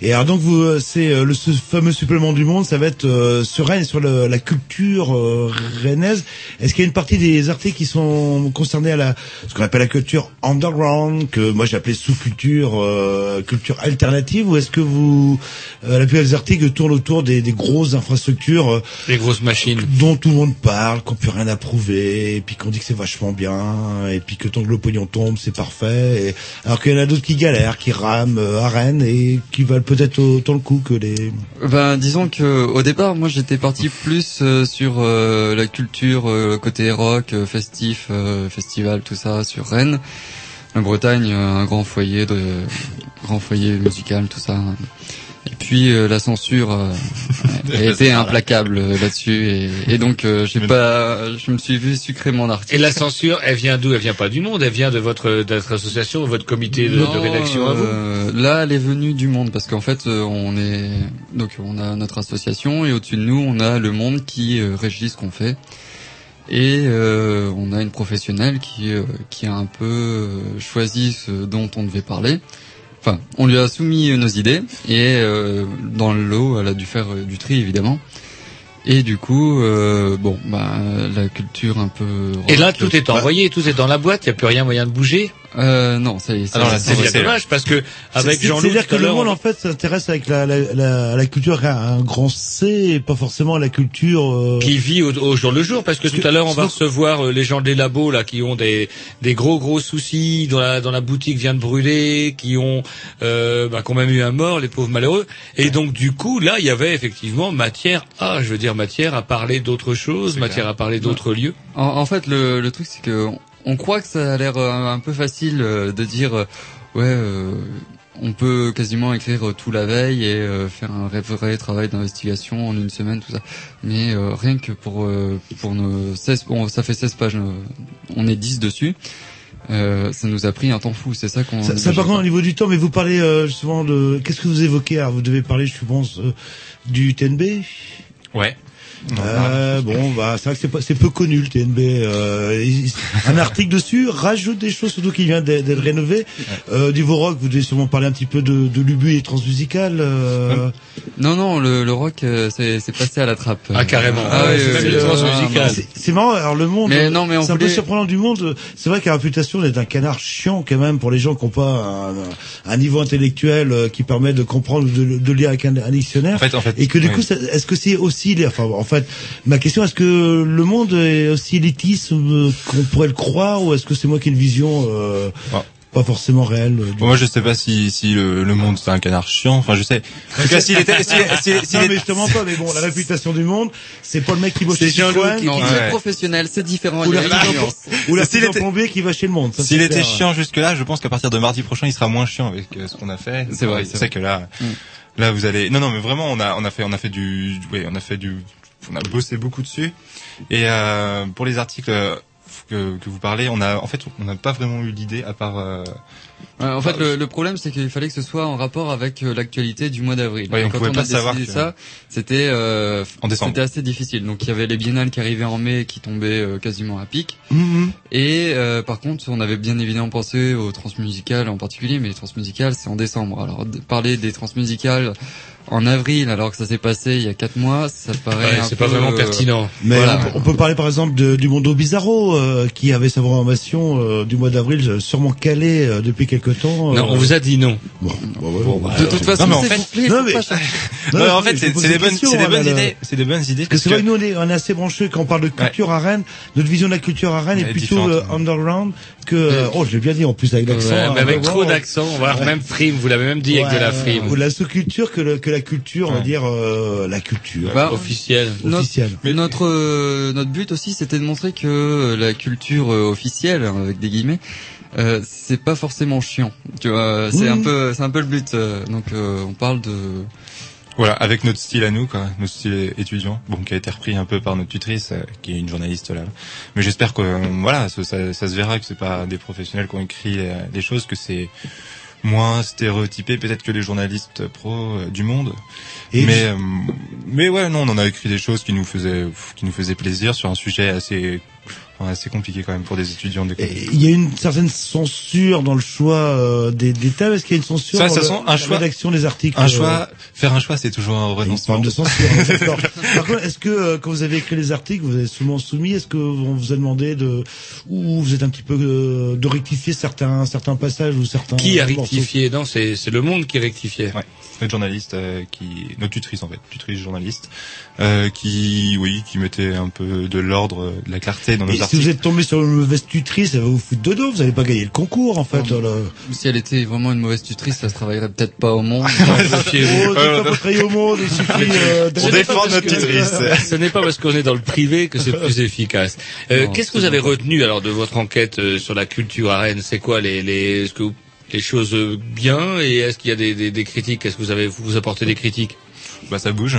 Et alors donc vous, euh, c'est euh, le ce fameux supplément du monde, ça va être euh, sur Rennes, sur le- la culture euh, rennaise. Est-ce qu'il y a une partie des articles qui sont concernés à la ce qu'on appelle la culture underground, que moi appelé sous-culture, euh, culture alternative, ou est-ce que vous euh, la plupart des articles tournent autour des, des grosses infrastructures, euh, Les grosses machines. dont tout le monde parle, qu'on peut rien à prouver, et puis qu'on dit que c'est vachement bien, et puis que tant que le pognon tombe, c'est parfait. Et... Alors qu'il y en a d'autres qui galèrent, qui rament euh, à Rennes et qui valent peut-être autant le coup que les. Ben, disons que au départ, moi, j'étais parti plus euh, sur euh, la culture euh, côté rock, euh, festif, euh, festival, tout ça, sur Rennes. La Bretagne, euh, un grand foyer de grand foyer musical, tout ça. Et puis euh, la censure euh, a été implacable euh, là-dessus, et, et donc euh, j'ai pas, je me suis vu sucrer mon article. Et la censure, elle vient d'où? Elle vient pas du monde, elle vient de votre, de votre association, de votre comité de, rédaction à vous? euh, Là, elle est venue du monde parce qu'en fait, on est donc on a notre association et au-dessus de nous, on a le monde qui régit ce qu'on fait. Et euh, on a une professionnelle qui euh, qui a un peu choisi ce dont on devait parler. Enfin, on lui a soumis nos idées et euh, dans le lot, elle a dû faire euh, du tri évidemment. Et du coup, euh, bon, bah la culture un peu. Et là, tout est envoyé, tout est dans la boîte, il n'y a plus rien moyen de bouger? Euh, non, c'est y est. bien dommage parce que avec C'est- Jean-Loup C'est-à-dire que le monde on- en fait s'intéresse avec la, la, la, la culture à un grand C et pas forcément à la culture. euh, qui vit au, au jour le jour parce que tout à l'heure on va recevoir euh, les gens des labos là qui ont des des gros gros soucis dans la dans la boutique vient de brûler qui ont euh, bah, qui ont même eu un mort les pauvres malheureux et donc du coup là il y avait effectivement matière à je veux dire matière à parler d'autres choses matière à parler d'autres lieux En, en fait, le, le truc, c'est que on croit que ça a l'air euh, un peu facile euh, de dire, euh, ouais, euh, on peut quasiment écrire tout la veille et euh, faire un vrai, travail d'investigation en une semaine, tout ça. Mais euh, rien que pour euh, pour nos 16, bon, ça fait 16 pages, on est 10 dessus. Euh, ça nous a pris un temps fou, c'est ça qu'on. Ça, ça par contre au niveau du temps, mais vous parlez euh, justement de qu'est-ce que vous évoquez? Alors vous devez parler, je pense, euh, du TNB. ouais Euh, bon, bah c'est vrai que c'est pas- c'est peu connu le TNB. Euh, il- un article dessus rajoute des choses, surtout qui vient d'être d'être rénové. Euh, niveau rock, vous devez sûrement parler un petit peu de, de l'ubu et transmusical. Euh, Non, non, le, le rock, euh, c'est c'est passé à la trappe. Ah, carrément. Ah, Ouais, oui, c'est oui, même oui, le oui. C'est- C'est marrant. Alors le monde, Mais non, mais on c'est un peu surprenant du monde. C'est vrai qu'il a la réputation d'être un canard chiant quand même pour les gens qui n'ont pas un, un niveau intellectuel euh, qui permet de comprendre ou de, de lire avec un, un dictionnaire. En fait, en fait, et que du oui. coup, ça- est-ce que c'est aussi, les- enfin, en fait, ma question, est-ce que le monde est aussi élitiste euh, qu'on pourrait le croire, ou est-ce que c'est moi qui ai une vision euh, Ah. pas forcément réelle euh, du- Bon, moi, je sais pas si, si le, le monde c'est un canard chiant. Enfin, je sais. En tout cas, s'il était, s'il s'il- s'il non, est- mais justement pas. Mais bon, la réputation du monde, c'est pas le mec qui bosse chez Citroën, qui- qui- c'est Ouais. professionnel, c'est différent. ou la a une fusion- nuance. ou la était- plombier qui va chez le monde. S'il était chiant jusque-là, je pense qu'à partir de mardi prochain, il sera moins chiant avec euh, ce qu'on a fait. C'est vrai, Je c'est que là, Mm. là, vous allez. Non, non, mais vraiment, on a, on a fait, on a fait du, ouais, on a fait du, on a bossé beaucoup dessus. Et euh, pour les articles euh, que, que vous parlez, on a, en fait, on n'a pas vraiment eu l'idée à part. Ouais, en fait, le, le problème, c'est qu'il fallait que ce soit en rapport avec euh, l'actualité du mois d'avril. Ouais, on quand pouvait on pas a savoir décidé que- ça, c'était euh, En décembre. c'était assez difficile. Donc il y avait les biennales qui arrivaient en mai, qui tombaient euh, quasiment à pic. Mhm. Et euh, par contre, on avait bien évidemment pensé aux transmusicales en particulier, mais les transmusicales, c'est en décembre. Alors de- parler des transmusicales en avril, alors que ça s'est passé il y a quatre mois, ça paraît Ouais, c'est pas vraiment euh, pertinent Mais Voilà. on, peut, on peut parler par exemple de, du Mondo Bizarro euh, qui avait sa programmation euh, du mois d'avril sûrement calée euh, depuis quelque temps. Non, euh, on vous a dit non. Bon, bon, ouais, bon, De toute façon, non, mais en c'est fait- non, mais- pas changer. Non, mais en fait, c'est des des bonnes, c'est des hein, bonnes là, idées, c'est des bonnes idées. Parce que c'est que- vrai nous, on est, on est assez branchés quand on parle de culture à Rennes. Notre vision de la culture à Rennes est est plutôt euh, underground que, euh, oh, je l'ai bien dit en plus avec l'accent. Ouais, hein, mais avec trop d'accent, voire même frime, vous l'avez même dit avec de la frime. Ou la sous-culture que, que la culture, on va dire, euh, la culture. Bah, Officiel. Notre- officielle. Notre euh, notre but aussi, c'était de montrer que euh, la culture euh, officielle, hein, avec des guillemets, euh, c'est pas forcément chiant. Tu vois, c'est Oui. un peu c'est un peu le but. euh, donc euh, on parle de Voilà, avec notre style à nous, quoi, notre style étudiant, bon, qui a été repris un peu par notre tutrice, euh, qui est une journaliste là. Mais j'espère que, euh, voilà, ça, ça, ça se verra que c'est pas des professionnels qui ont écrit euh, des choses, que c'est moins stéréotypé peut-être que les journalistes pro euh, du monde. Et mais, euh, mais ouais, non, on en a écrit des choses qui nous faisaient, qui nous faisaient plaisir sur un sujet assez, enfin, assez compliqué quand même pour des étudiants Il y a une certaine censure dans le choix euh, des, des thèmes. Est-ce qu'il y a une censure Ça, dans ça le- sent un la choix- rédaction des articles Un euh, choix, faire un choix, c'est toujours un renoncement. de censure. hein, d'accord. Par contre, est-ce que euh, quand vous avez écrit les articles, vous avez souvent soumis Est-ce que on vous a demandé de ou vous êtes un petit peu euh, de rectifier certains certains passages ou certains Qui a rectifié? Non, c'est c'est le monde qui rectifiait. Ouais. Notre journaliste euh, qui, notre tutrice en fait, tutrice journaliste, euh, qui, oui, qui mettait un peu de l'ordre, de la clarté dans nos Et si articles. vous êtes tombé sur une mauvaise tutrice, ça va vous foutre de dos. Vous n'allez pas gagner le concours en fait. Non. là. si elle était vraiment une mauvaise tutrice, ça se travaillerait peut-être pas au monde. Oh, au monde. Il suffit. euh, On défend notre tutrice. Ce n'est pas parce qu'on est dans le privé que c'est plus efficace. Euh, Qu'est-ce que vous avez retenu alors de votre enquête euh, sur la culture à Rennes C'est quoi les, les, est-ce que vous- les choses euh, bien? Et est-ce qu'il y a des, des, des critiques? Est-ce que vous avez vous, vous apportez des critiques? Bah ça bouge.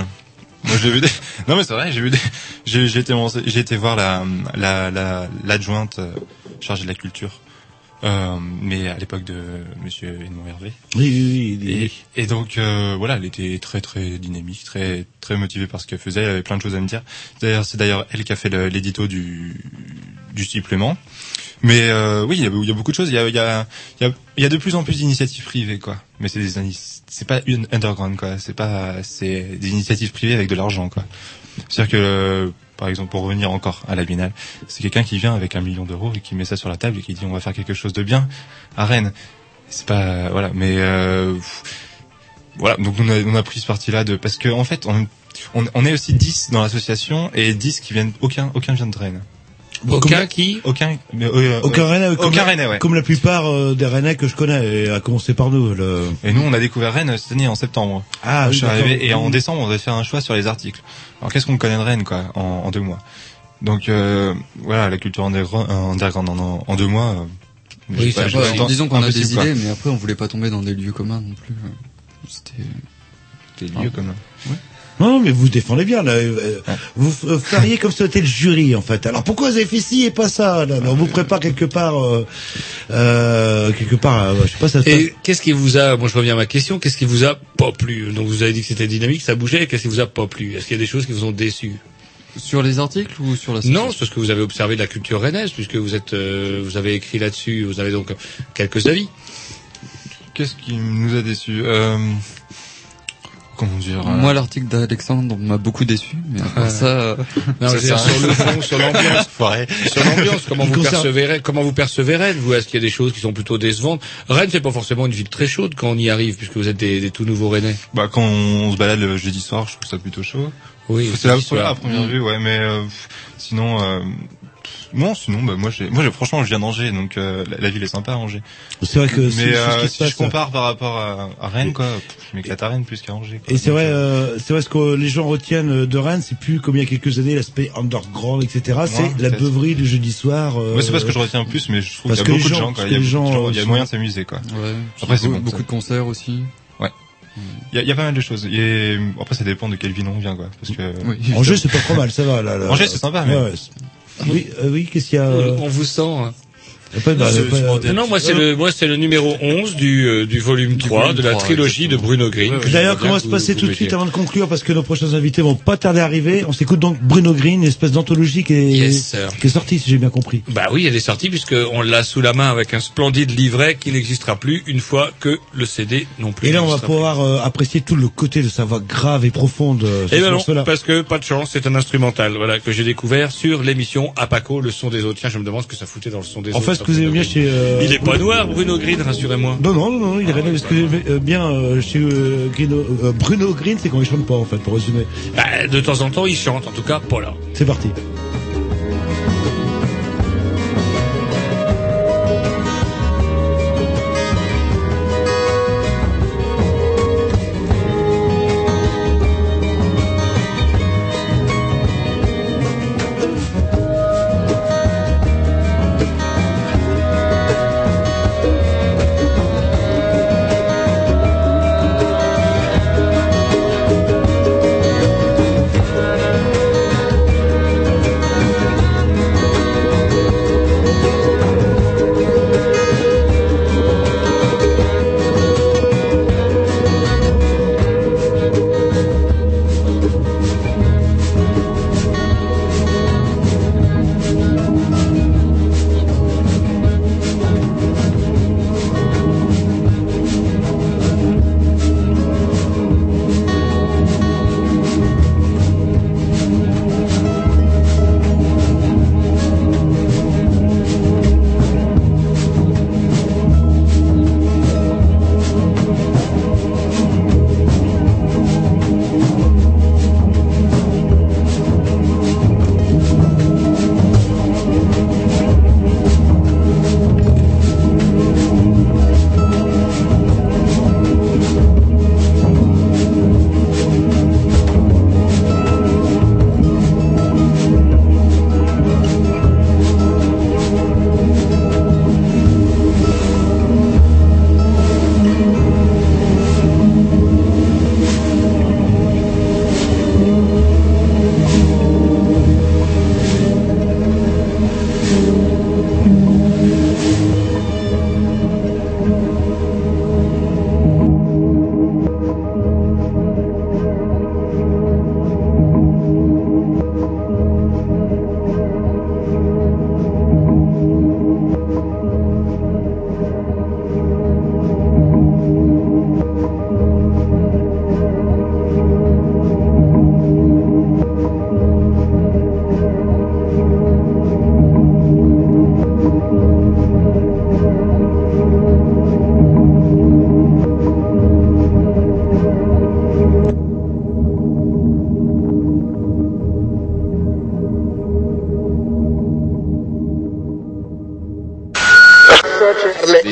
Moi j'ai vu des. Non mais c'est vrai, j'ai vu des. J'ai j'ai été j'ai été voir la la la l'adjointe euh, chargée de la culture. Euh, mais à l'époque de Monsieur Edmond Hervé. Oui, oui, oui. Et, et donc euh, voilà, elle était très très dynamique, très très motivée par ce qu'elle faisait. Elle avait plein de choses à me dire. D'ailleurs, c'est d'ailleurs elle qui a fait l'édito du du supplément. Mais euh, oui, il y, a, beaucoup de choses. Il y a y a y a, de plus en plus d'initiatives privées quoi. Mais c'est des c'est pas une underground quoi. C'est pas c'est des initiatives privées avec de l'argent quoi. C'est-à-dire que par exemple, pour revenir encore à la Biennale, c'est quelqu'un qui vient avec un million d'euros et qui met ça sur la table et qui dit on va faire quelque chose de bien à Rennes. C'est pas voilà, mais euh, voilà. Donc on a, on a pris ce parti-là de parce que en fait on, on, on est aussi 10 dans l'association et 10 qui viennent aucun aucun vient de Rennes. Aucun qui Aucun mais, euh, Aucun Rennais, comme, aucun Rennais, ouais. comme la plupart euh, des Rennais que je connais, et à commencer par nous. Le... Et nous on a découvert Rennes cette année en septembre. Ah, je suis arrivé et en décembre on devait faire un choix sur les articles. Alors qu'est-ce qu'on connaît de Rennes quoi en, en deux mois? Donc euh, voilà la culture underground, underground en, en deux mois. euh, Oui, pas- Ouais, pas- disons qu'on a des idées, mais après on voulait pas tomber dans des lieux communs non plus. euh, C'était Des lieux comme Non, mais vous défendez bien. Là. Euh, Vous f- euh, feriez comme si c'était le jury, en fait. Alors pourquoi vous avez fait ci et pas ça là, là, On vous prépare quelque part, euh, euh, quelque part. euh, je sais pas, ça. se Et qu'est-ce qui vous a, moi je reviens à ma question, qu'est-ce qui vous a pas plu? Donc vous avez dit que c'était dynamique, ça bougeait, qu'est-ce qui vous a pas plu? Est-ce qu'il y a des choses qui vous ont déçu? Sur les articles ou sur la Non, c'est ce que vous avez observé de la culture rennaise, puisque vous êtes, euh, vous avez écrit là-dessus, vous avez donc quelques avis. Qu'est-ce qui nous a déçus euh, dire euh, Moi, l'article d'Alexandre m'a beaucoup déçu, mais Ouais. ça, euh, Non, ça. sur le fond, sur l'ambiance, sur l'ambiance, comment Il vous concerne- percevez comment vous percevez Rennes Vous, est-ce qu'il y a des choses qui sont plutôt décevantes? Rennes, c'est pas forcément une ville très chaude quand on y arrive, puisque vous êtes des, des tout nouveaux Rennais. Bah quand on se balade le jeudi soir, je trouve ça plutôt chaud. Oui, c'est la, première vue, ouais, mais euh, sinon, euh, non, sinon, bah moi, j'ai, moi, j'ai, franchement, je viens d'Angers, donc euh, la, la ville est sympa, Angers. C'est vrai que c'est- mais c'est ce euh, qui se si passe, je compare par rapport à, à Rennes, quoi, je m'éclate à Rennes plus qu'à Angers. quoi. Et c'est Donc, vrai, euh, c'est vrai ce que les gens retiennent de Rennes, c'est plus comme il y a quelques années l'aspect underground, etc. c'est la beuverie du jeudi soir. euh, Moi, c'est pas ce que je retiens plus, mais je trouve qu'il y a beaucoup de gens- quoi. Il y a gens, il y a moyen de s'amuser, quoi. Ouais. Après, c'est bon, beaucoup de concerts aussi. Ouais. Il y a, il y a pas mal de choses. Et après, ça dépend de quelle ville on vient, quoi. Parce que Oui. Angers, c'est pas trop mal, ça va. Là, là. Angers, c'est sympa, mais- Ouais, ouais, c'est- oui, euh, oui, qu'est-ce qu'il y a euh, On vous sent. Pas de- Non, pas- moi c'est le, moi c'est le numéro 11 du, euh, du volume 3 volume de la 3, trilogie de. Bruno Green. D'ailleurs, comment va se passer tout de suite avant de conclure parce que nos prochains invités vont pas tarder à arriver. On s'écoute donc Bruno Green, une espèce d'anthologie qui est, Yes, sir. qui est sortie, si j'ai bien compris. Bah oui, elle est sortie puisque on l'a sous la main avec un splendide livret qui n'existera plus une fois que le CD non plus. Et là, on va pouvoir euh, apprécier tout le côté de sa voix grave et profonde. euh, sur Eh ben non, parce que pas de chance, c'est un instrumental, voilà, que j'ai découvert sur l'émission Apaco, le son des autres. Tiens, je me demande ce que ça foutait dans le son des En autres. fait, ce que vous aimez bien chez... euh, Il est pas noir, Bruno Green, rassurez-moi. Non, non, non, non, il est rennais. Ce que vous aimez bien euh, chez euh, Bruno Green, c'est quand il chante pas, en fait, pour résumer. Bah, de temps en temps, il chante, en tout cas, pas là. C'est parti.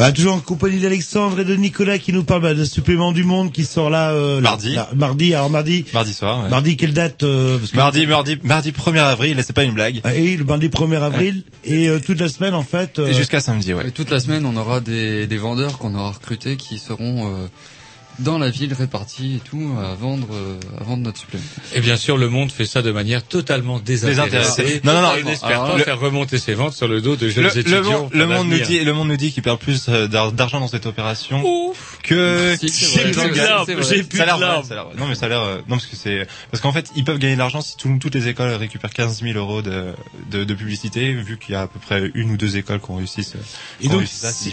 Ah, toujours en compagnie d'Alexandre et de Nicolas qui nous parle bah, de supplément du monde qui sort là euh, Mardi. là, mardi alors mardi Mardi soir. ouais. mardi quelle date euh, parce que- Mardi, mardi, mardi 1er avril, et c'est pas une blague. Ah, et le mardi 1er avril et euh, toute la semaine en fait euh, Et jusqu'à samedi, ouais. Et toute la semaine, on aura des, des vendeurs qu'on aura recrutés qui seront euh, dans la ville répartis et tout à vendre, euh, à vendre notre supplément. Et bien sûr, le monde fait ça de manière totalement désintéressée. Désintéressée. Non, non, non. Il n'espère pas le- faire remonter ses ventes sur le dos de jeunes Le, le étudiants. monde, le pour monde nous dit, le monde nous dit qu'il perd plus euh, d'ar- d'argent dans cette opération c'est que j'ai plus Ça a l'air de a l'air vrai. Non mais ça a l'air euh, non parce que c'est parce qu'en fait ils peuvent gagner de l'argent si tout- toutes les écoles récupèrent 15 000 euros de, de, de publicité vu qu'il y a à peu près une ou deux écoles qui ont réussi ce- et donc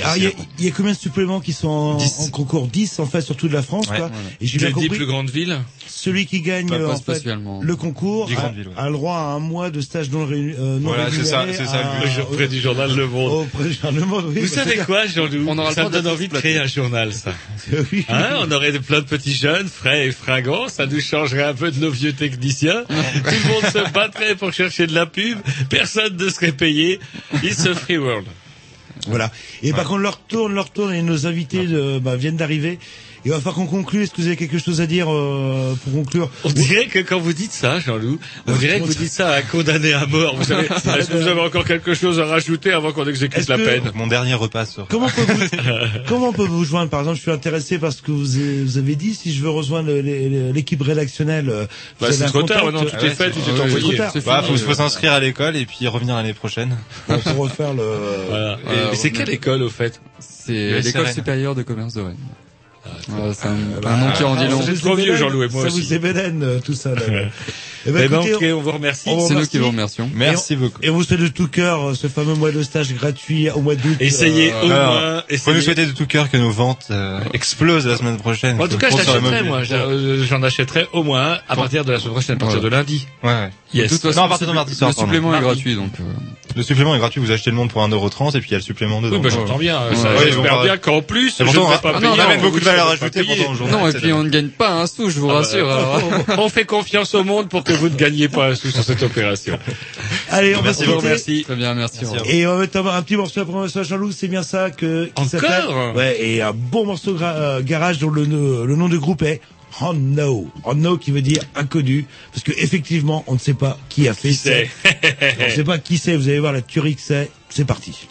ah, il y, a- combien de suppléments qui sont en, 10. en concours? 10 en fait sur toute la France Ouais. quoi. Voilà. et j'ai bien compris plus grandes villes. celui qui gagne Pas- pas euh, en fait, le concours a, villes, ouais. a le droit à un mois de stage non, réuni, euh, non Voilà, c'est ça, c'est ça à- Auprès du journal Le Monde. auprès du journal Le Monde, oui, Vous bah, savez quoi, Jean-Loup On aura le Ça droit me donne envie de créer un journal, ça. Oui. Hein, on aurait de- plein de petits jeunes, frais et fringants, ça nous changerait un peu de nos vieux techniciens. Tout le monde se battrait pour chercher de la pub, personne ne serait payé. It's a free world. Voilà. Et par contre, leur tourne, leur tourne, et nos invités de- bah, viennent d'arriver. Il va falloir qu'on conclue. Est-ce que vous avez quelque chose à dire euh, pour conclure On dirait que quand vous dites ça, Jean-Loup, on dirait que vous dites ça à un condamné à mort. Vous savez, est-ce que vous avez encore quelque chose à rajouter avant qu'on exécute la que- peine Mon dernier repas sera. Comment peut vous, comment on peut vous joindre Par exemple, je suis intéressé parce que vous avez, vous avez dit si je veux rejoindre l'équipe rédactionnelle. euh, Bah, c'est un trop tard, maintenant, tout euh, est fait, tout est c'est trop envoyé. tard. Bah, faut, faut s'inscrire à l'école et puis revenir l'année prochaine. Pour refaire le. Voilà. Euh, Et- c'est quelle école au fait? C'est Le l'école supérieure de commerce de Rennes. Voilà, c'est un, bah, un nom qui en dit ah, long. ça vous trop vieux, et moi Ça aussi. vous ébélène, euh, tout ça. Là. Eh Eh ben, ben, en écoutez, tout cas, on vous remercie. vous C'est nous qui vous remercions. Merci beaucoup. Et on vous souhaite de tout cœur euh, ce fameux mois de stage gratuit au mois d'août. Essayez euh, au Alors, moins, Faut nous essayez. souhaiter de tout cœur que nos ventes euh, explosent la semaine prochaine. En tout cas, mobile. moi. J'en achèterai au moins à partir de la semaine prochaine, à partir de lundi. Ouais, ouais. Yes. De toute façon, Non, à partir de le mardi soir, Le pardon. supplément est gratuit, donc. euh, Le supplément est gratuit, vous achetez le monde pour 1,30€ et puis il y a le supplément dedans. Oui, bah, j'entends bien. Ouais. Ça, Ouais, J'espère pas- bien qu'en plus, Et je ne vais pas ah payer. non, on ramène en beaucoup de valeur ajoutée journal. Non, et puis on ne gagne pas un sou, je vous Ah bah, rassure. alors. on fait confiance au monde pour que vous ne gagniez pas un sou sur cette opération. Allez, on va Merci se. Merci. Très bien, merci. Et on va mettre un, un petit morceau après à Jean-Loup, c'est bien ça que qui Encore? S'appelle Ouais, et un bon morceau euh, garage dont le, le nom du groupe est Unknown. Unknown qui veut dire inconnu, parce que effectivement, on ne sait pas qui a fait Qui ça. On ne sait pas qui c'est. Vous allez voir la tuerie que c'est. C'est parti.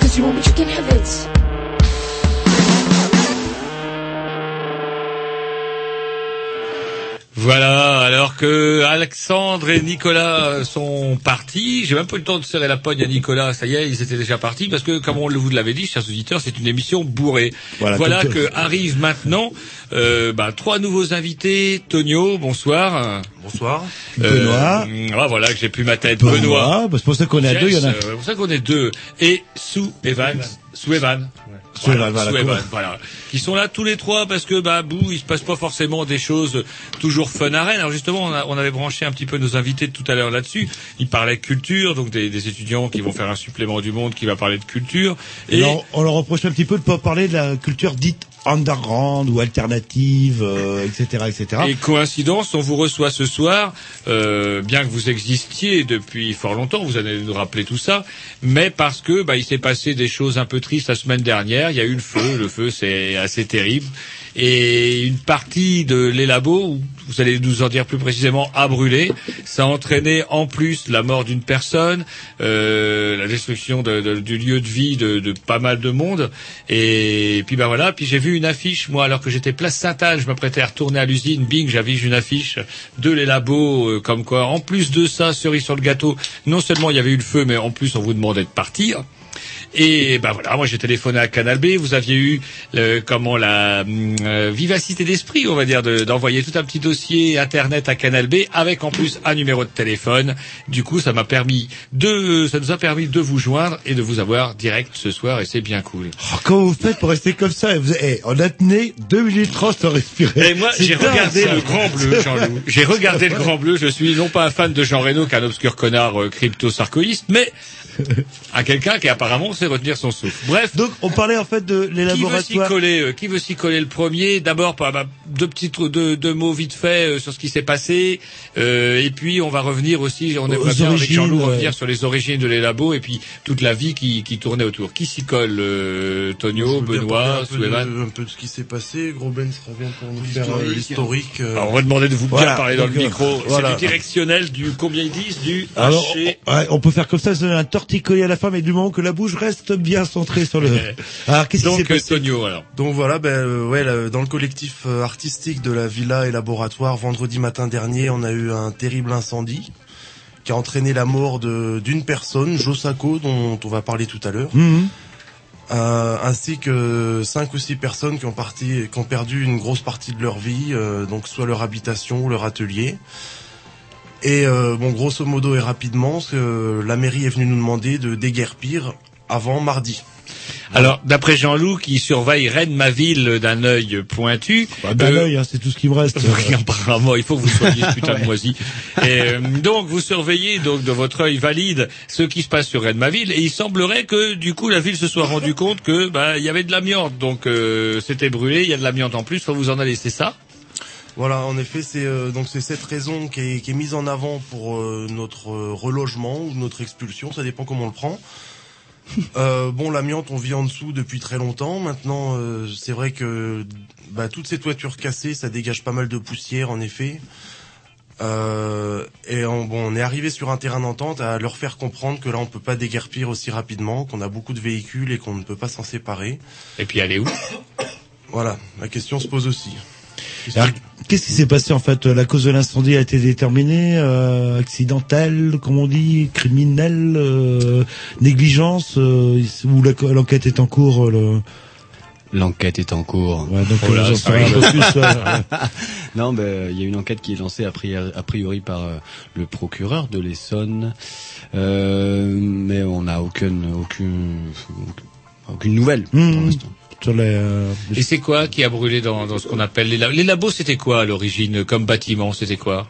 Cause you want you can Voilà, que Alexandre et Nicolas sont partis, j'ai même pas eu le temps de serrer la pogne à Nicolas, ça y est, ils étaient déjà partis, parce que comme on vous l'avait dit, chers auditeurs, c'est une émission bourrée. Voilà, Voilà, que arrivent maintenant euh, bah, trois nouveaux invités. Tonio, bonsoir. Bonsoir. Benoît. Euh, ah, voilà, que j'ai plus ma tête. Benoît, Benoît. bah, c'est pour ça qu'on est à deux, il y en a. euh, C'est pour ça qu'on est deux. Et Sue Evan. Sue Evan. Voilà, Evan, voilà. Qui sont là tous les trois parce que, bah, bouh, il se passe pas forcément des choses toujours fun à Rennes. Alors justement, on, a- on avait branché un petit peu nos invités de tout à l'heure là-dessus. Ils parlaient de culture, donc des, des étudiants qui vont faire un supplément du monde qui va parler de culture. Et on, on leur reproche un petit peu de pas parler de la culture dite underground ou alternative, euh, etc., etc. Et coïncidence, on vous reçoit ce soir, euh, bien que vous existiez depuis fort longtemps, vous allez nous rappeler tout ça, mais parce que bah, il s'est passé des choses un peu tristes la semaine dernière. Il y a eu le feu, le feu c'est assez terrible, et une partie de l'élabo, vous allez nous en dire plus précisément, a brûlé. Ça a entraîné en plus la mort d'une personne, euh, la destruction de- de- du lieu de vie de, de pas mal de monde, et puis bah voilà. Puis j'ai vu une affiche, moi, alors que j'étais place Sainte-Anne, je m'apprêtais à retourner à l'usine, bing, j'avais une affiche de les labos, euh, comme quoi, en plus de ça, cerise sur le gâteau, non seulement il y avait eu le feu, mais en plus on vous demandait de partir. Et ben voilà, moi j'ai téléphoné à Canal B. Vous aviez eu le- comment la hum, euh, vivacité d'esprit, on va dire, de- d'envoyer tout un petit dossier internet à Canal B avec en plus un numéro de téléphone. Du coup, ça m'a permis de, ça nous a permis de vous joindre et de vous avoir direct ce soir et c'est bien cool. Oh, comment vous faites pour rester comme ça? Vous, eh, On a tenu 2 minutes 30 sans respirer. Et moi, j'ai regardé ça. le Grand Bleu, Jean-Loup. J'ai regardé le Grand Bleu. Je suis non pas un fan de Jean Reno qu'un obscur connard euh, crypto-sarkoïste, mais à quelqu'un qui apparemment retenir son souffle. Bref. Donc, on parlait en fait de les Qui veut s'y laboratoires. coller euh, Qui veut s'y coller le premier D'abord, bah, bah, deux petits deux, deux mots vite fait euh, sur ce qui s'est passé, euh, et puis on va revenir aussi. On aimerait bien avec Jean-Loup ouais. revenir sur les origines de les labos et puis toute la vie qui, qui tournait autour. Qui s'y colle euh, Tonio, bien Benoît, parler un peu, Souleymane de, un peu de ce qui s'est passé. Gros Ben sera bien pour nous faire L'historique. euh, l'historique. euh. Alors, on va demander de vous bien Voilà, parler dans le euh, micro. voilà. C'est du directionnel, du combien ils disent, du Alors, haché. on, ouais, on peut faire comme ça, donner un torticolis à la fin, mais du moment que la bouche reste bien centrée sur le. Alors, qu'est-ce qui s'est Donc, passé Tonio, alors. Donc voilà, ben euh, ouais, là, dans le collectif euh, artistique de la villa et laboratoire, vendredi matin dernier, on a eu un terrible incendie qui a entraîné la mort de d'une personne, Josako, dont on va parler tout à l'heure, Mhm. euh, ainsi que cinq ou six personnes qui ont parti, qui ont perdu une grosse partie de leur vie, euh, donc soit leur habitation ou leur atelier. Et euh, bon, grosso modo et rapidement, euh, la mairie est venue nous demander de déguerpir avant mardi. Alors, d'après Jean-Loup, qui surveille Rennes, ma ville, d'un œil pointu. Bah, d'un euh, œil, hein, c'est tout ce qui me reste. Oui, apparemment, il faut que vous soyez ce putain de Ouais. moisi. Et, euh, donc, vous surveillez donc de votre œil valide ce qui se passe sur Rennes, ma ville, et il semblerait que du coup la ville se soit rendu compte que bah il y avait de l'amiante, donc euh, c'était brûlé, il y a de l'amiante en plus, faut vous en aller, c'est ça? Voilà, en effet, c'est euh, donc c'est cette raison qui est, qui est mise en avant pour euh, notre euh, relogement ou notre expulsion, ça dépend comment on le prend. Euh, bon, l'amiante, on vit en dessous depuis très longtemps. Maintenant, euh, c'est vrai que bah, toutes ces toitures cassées, ça dégage pas mal de poussière, en effet. Euh, et on, bon, on est arrivé sur un terrain d'entente à leur faire comprendre que là, on peut pas déguerpir aussi rapidement, qu'on a beaucoup de véhicules et qu'on ne peut pas s'en séparer. Et puis aller où? Voilà, la question se pose aussi. Alors, Qu'est-ce qui s'est passé en fait? La cause de l'incendie a été déterminée, euh, accidentelle, comme on dit, criminelle, euh, négligence, euh, ou l'enquête est en cours euh, le... L'enquête est en cours. Ouais, donc, Oh là, euh, j'en ça saurai un arrive. peu plus, ouais. non, ben il y a une enquête qui est lancée a priori, a priori par euh, le procureur de l'Essonne, euh, mais on n'a aucune aucune aucune nouvelle pour Mmh. l'instant. Les, euh, Et c'est quoi qui a brûlé dans, dans ce qu'on appelle les, la- les labos C'était quoi à l'origine comme bâtiment C'était quoi?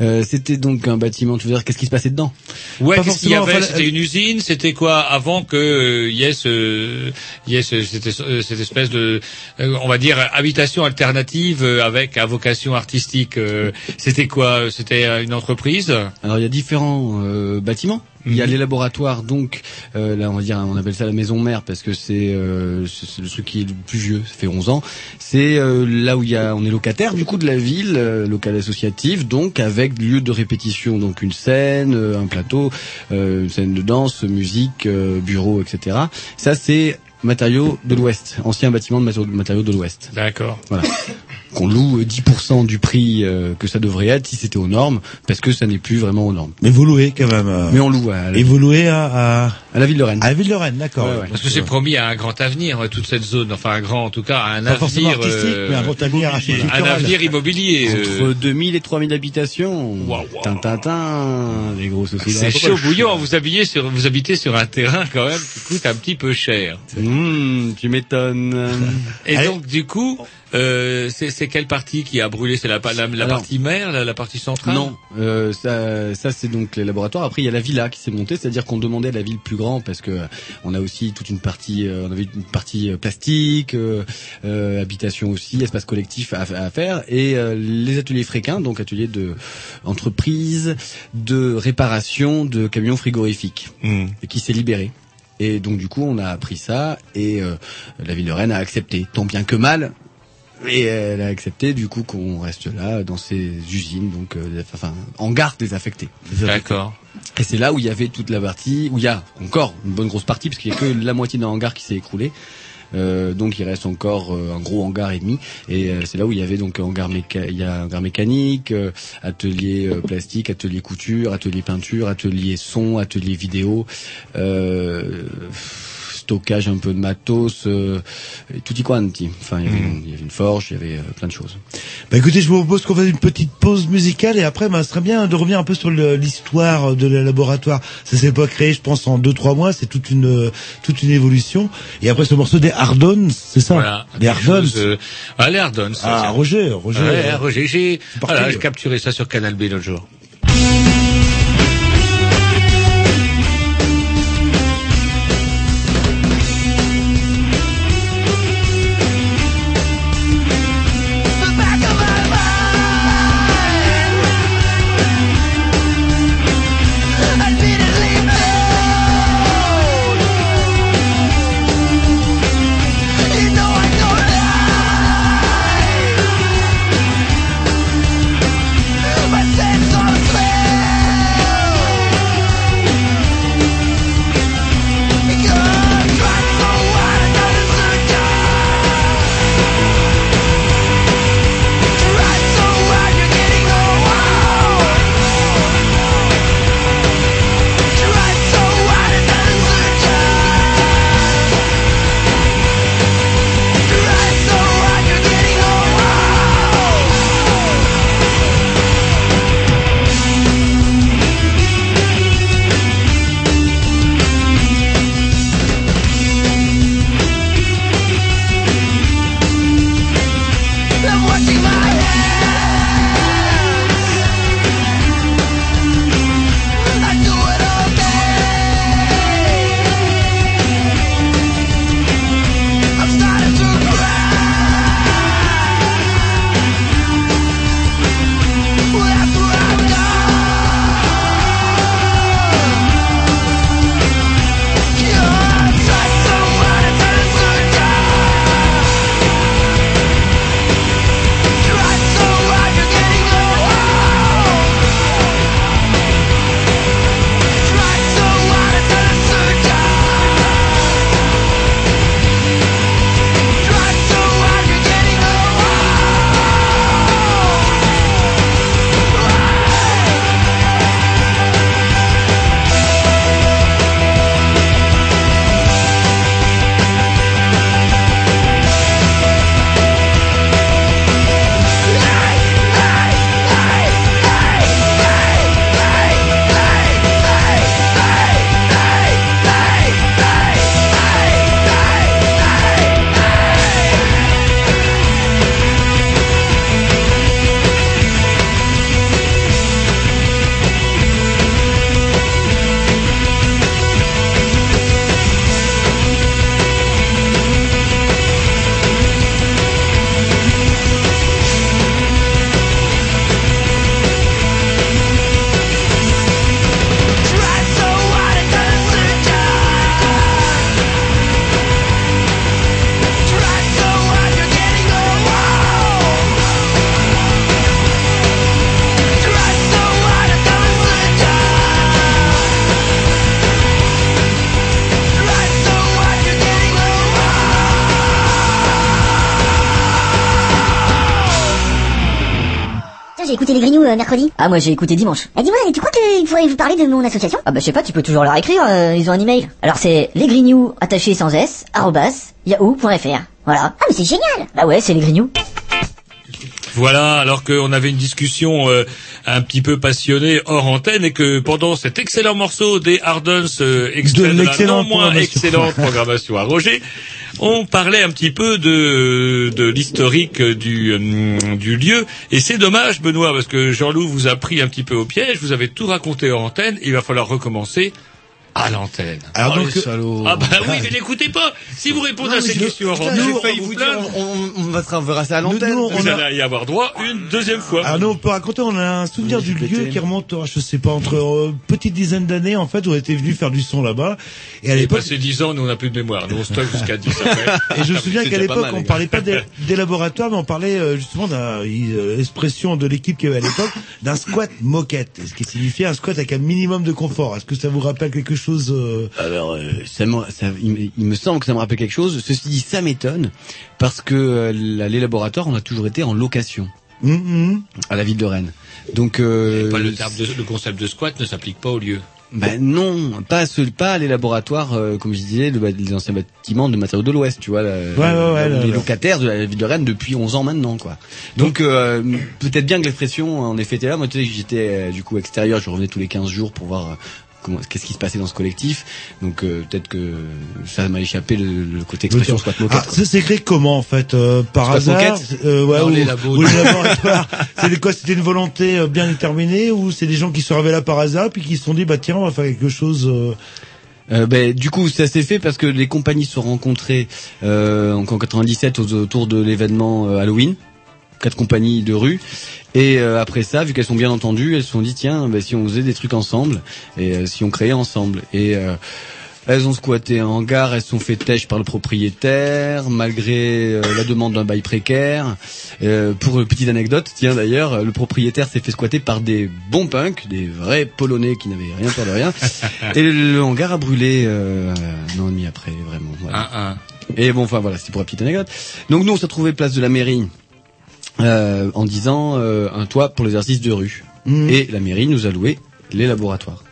Euh, C'était donc un bâtiment. Tu veux dire qu'est-ce qui se passait dedans? Ouais, qu'est-ce qu'il y avait? enfin, C'était une usine C'était quoi avant que euh, y ait ce, y ait ce- cette, es- cette espèce de, euh, on va dire, habitation alternative euh, avec à vocation artistique euh, C'était quoi? C'était euh, une entreprise? Alors il y a différents euh, bâtiments. Il y a les laboratoires, donc euh, là on va dire, on appelle ça la maison mère parce que c'est euh, le truc qui est le plus vieux, ça fait 11 ans. C'est euh, là où il y a, on est locataire du coup de la ville, euh, local associatif, donc avec lieu de répétition, donc une scène, euh, un plateau, euh, une scène de danse, musique, euh, bureau, etc. Ça c'est matériaux de l'Ouest, ancien bâtiment de matériaux- matériaux de l'Ouest. D'accord. Voilà. Qu'on loue euh, 10% du prix euh, que ça devrait être si c'était aux normes, parce que ça n'est plus vraiment aux normes. Mais vous louez quand même. euh, Mais on loue à la, Et vous louez à, à... à la ville de Rennes. À la ville de Rennes, d'accord. Ouais, ouais. Parce que c'est promis à un grand avenir, euh, toute cette zone. Enfin, un grand, en tout cas, un Pas forcément avenir, artistique, euh, mais un grand avenir un architectural. avenir immobilier. euh. Entre 2000 et 3000 habitations. Tintintin, les grosses sociétés. C'est chaud bouillant. Vous habillez sur, vous habitez sur un terrain quand même qui coûte un petit peu cher. Mmh, tu m'étonnes. Et donc du coup, euh, c'est c'est quelle partie qui a brûlé? C'est la, la, la Alors- partie mère, la, la partie centrale? Non, euh, ça, ça c'est donc les laboratoires. Après, il y a la villa qui s'est montée, c'est-à-dire qu'on demandait à la ville plus grand parce que euh, on a aussi toute une partie, euh, on avait une partie euh, plastique, euh, euh, habitation aussi, espace collectif à, à faire, et euh, les ateliers fréquents, donc ateliers de entreprise, de réparation de camions frigorifiques, et qui s'est libéré. Et donc du coup, on a appris ça et euh, la ville de Rennes a accepté, tant bien que mal. Et elle a accepté du coup qu'on reste là dans ces usines, donc euh, enfin hangars désaffectés. D'accord. Et c'est là où il y avait toute la partie, où il y a encore une bonne grosse partie, parce qu'il y a que la moitié d'un hangar qui s'est écroulé. Euh, donc il reste encore euh, un gros hangar et demi et euh, c'est là où il y avait donc un hangar méca il y a hangar mécanique, euh, atelier plastique, atelier couture, atelier peinture, atelier son, atelier vidéo, euh, stockage un peu de matos, euh, tutti quanti. Enfin il y avait, une, il y avait une forge, il y avait euh, plein de choses. Bah écoutez, je vous propose qu'on fasse une petite pause musicale et après, bah, ce serait bien de revenir un peu sur l'histoire de le laboratoire. Ça s'est pas créé, je pense, en deux trois mois. C'est toute une euh, toute une évolution. Et après, ce morceau des Hardones, c'est ça Voilà. Les chose, euh, ah, les Hardones. ça, Ah, Roger, Roger. Ouais, Roger. J'ai, voilà, capturé ça sur Canal B l'autre jour. Euh, mercredi. Ah, moi j'ai écouté dimanche. Eh, dis-moi, tu crois qu'il faudrait vous parler de mon association? Ah, bah je sais pas, tu peux toujours leur écrire, euh, ils ont un email. Alors c'est lesgrignoux attaché sans s, arrobas, yahoo.fr. Voilà. Ah, mais c'est génial Bah ouais, c'est les Grignoux. Voilà, alors qu'on avait une discussion euh, un petit peu passionnée hors antenne et que pendant cet excellent morceau des Hardens, euh, extrait De de, la l'excellente non moins excellente programmation à Roger, on parlait un petit peu de, de l'historique du, euh, du lieu. Et c'est dommage, Benoît, parce que Jean-Loup vous a pris un petit peu au piège, vous avez tout raconté hors antenne, il va falloir recommencer à l'antenne. Alors Oh, donc, les salaud. Ah bah oui, mais n'écoutez pas Si vous répondez à ces questions hors antenne, J'ai on failli va vous plaindre. on, on, va, on verra ça à l'antenne. Nous, Vous allez y avoir droit une deuxième fois. Alors nous, on peut raconter, on a un souvenir du lieu qui remonte, à, je sais pas, entre euh, petite dizaine d'années, en fait, où on était venu faire du son là-bas. Et à l'époque, passé 10 ans, nous on n'a plus de mémoire. Nous on stocke jusqu'à 10 après. Et je me souviens C'est qu'à l'époque, on parlait pas des, des laboratoires, mais on parlait euh, justement d'un euh, l'expression de l'équipe qu'il y avait à l'époque, d'un squat moquette, ce qui signifiait un squat avec un minimum de confort. Est-ce que ça vous rappelle quelque chose euh, Alors, euh, ça, me- ça- il, me- il me semble que ça me rappelle quelque chose. Ceci dit, ça m'étonne parce que euh, les laboratoires, on a toujours été en location hum, à la ville de Rennes. Donc, euh, Pas le, terme de- le concept de squat ne s'applique pas au lieu. Ben non, pas ce, pas les laboratoires, euh, comme je disais, les anciens bâtiments de matériaux de l'Ouest, tu vois, la- Ouais, ouais, ouais, les là, là. locataires de la ville de Rennes depuis 11 ans maintenant, quoi. Donc euh, peut-être bien que l'expression en effet était là. Moi, tu sais, j'étais euh, du coup extérieur, je revenais tous les 15 jours pour voir euh, qu'est-ce qui se passait dans ce collectif. Donc euh, peut-être que ça m'a échappé le, le côté expression squat moquette. Ah, ça s'écrit comment en fait euh, Par hasard euh, ouais, ou, les labos. ou les C'est quoi C'était une volonté euh, bien déterminée ou c'est des gens qui se révélés là par hasard puis qui se sont dit bah tiens on va faire quelque chose euh, Euh, ben, du coup, ça s'est fait parce que les compagnies se sont rencontrées euh, en en 97 aux- autour de l'événement euh, Halloween. Quatre compagnies de rue. Et euh, après ça, vu qu'elles sont bien entendues, elles se sont dit tiens, ben, si on faisait des trucs ensemble et euh, si on créait ensemble. Et euh, elles ont squatté un hangar, elles se sont fait têche par le propriétaire, malgré euh, la demande d'un bail précaire. Euh, pour une petite anecdote, tiens d'ailleurs, le propriétaire s'est fait squatter par des bons punks, des vrais polonais qui n'avaient rien peur de rien. Et le hangar a brûlé euh, un an et demi après, vraiment. voilà. Un, un. Et bon, enfin voilà, c'est pour la petite anecdote. Donc nous, on s'est trouvé place de la mairie euh, en disant euh, un toit pour l'exercice de rue. Mhm. Et la mairie nous a loué les laboratoires.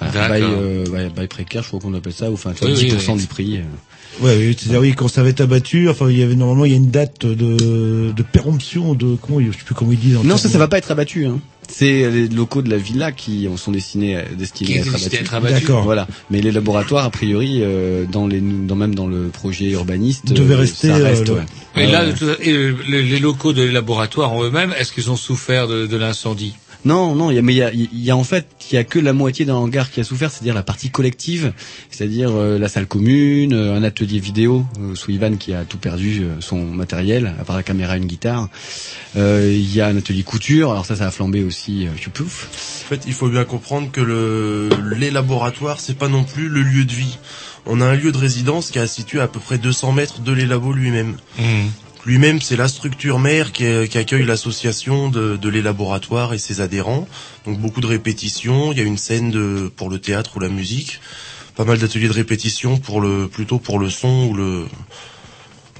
Voilà, bail, euh, ouais, bail précaire, je crois qu'on appelle ça, ou enfin Oui, oui, 10% oui. du prix. euh. Ouais, oui, c'est-à-dire oui, quand ça va être abattu, enfin il y avait normalement il y a une date de de péremption de comment je sais plus comment ils disent. en Non, ça, ça va pas être abattu. Hein. C'est les locaux de la villa qui en sont destinés, à- destinés Qui à être abattus. être abattus. D'accord. Voilà. Mais les laboratoires, a priori, euh, dans les, dans même dans le projet urbaniste, Devaient euh, rester, ça reste. euh, ouais. Et là, et les, locaux de laboratoire en eux-mêmes, est-ce qu'ils ont souffert de, de l'incendie? Non, non, il y a, mais il y a, il y a en fait, il y a que la moitié d'un hangar qui a souffert, c'est-à-dire la partie collective, c'est-à-dire euh, la salle commune, euh, un atelier vidéo, euh, sous Ivan qui a tout perdu euh, son matériel, à part la caméra et une guitare. Euh, Il y a un atelier couture, alors ça, ça a flambé aussi. Euh, pouf. En fait, il faut bien comprendre que le, les laboratoires, c'est pas non plus le lieu de vie. On a un lieu de résidence qui est situé à peu près 200 mètres de les labos lui-même. Lui-même, c'est la structure mère qui, qui accueille l'association de, de les laboratoires et ses adhérents. Donc beaucoup de répétitions. Il y a une scène de, pour le théâtre ou la musique. Pas mal d'ateliers de répétition pour le, plutôt pour le son ou le,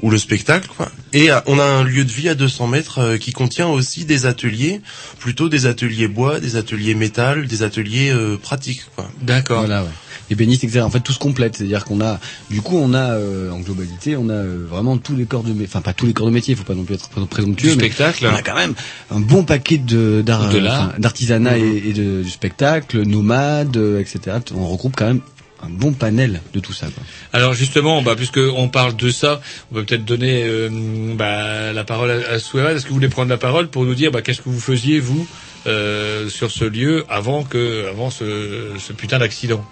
ou le spectacle. Quoi. Et euh, on a un lieu de vie à 200 mètres euh, qui contient aussi des ateliers, plutôt des ateliers bois, des ateliers métal, des ateliers euh, pratiques. Quoi. D'accord. Voilà, ouais. Et Bénis exerce en fait tout se complète, c'est-à-dire qu'on a, du coup, on a euh, en globalité, on a euh, vraiment tous les corps de métier, enfin pas tous les corps de métier, il faut pas non plus être pré- présomptueux, Du mais spectacle. on a quand même un bon paquet de d'artisanat et, et de, du spectacle, nomades, euh, etc. On regroupe quand même un bon panel de tout ça. Quoi. Alors justement, bah, puisque on parle de ça, on va peut-être donner euh, bah, la parole à, à. Est-ce que vous voulez prendre la parole pour nous dire bah, qu'est-ce que vous faisiez vous euh, sur ce lieu avant que avant ce, ce putain d'accident?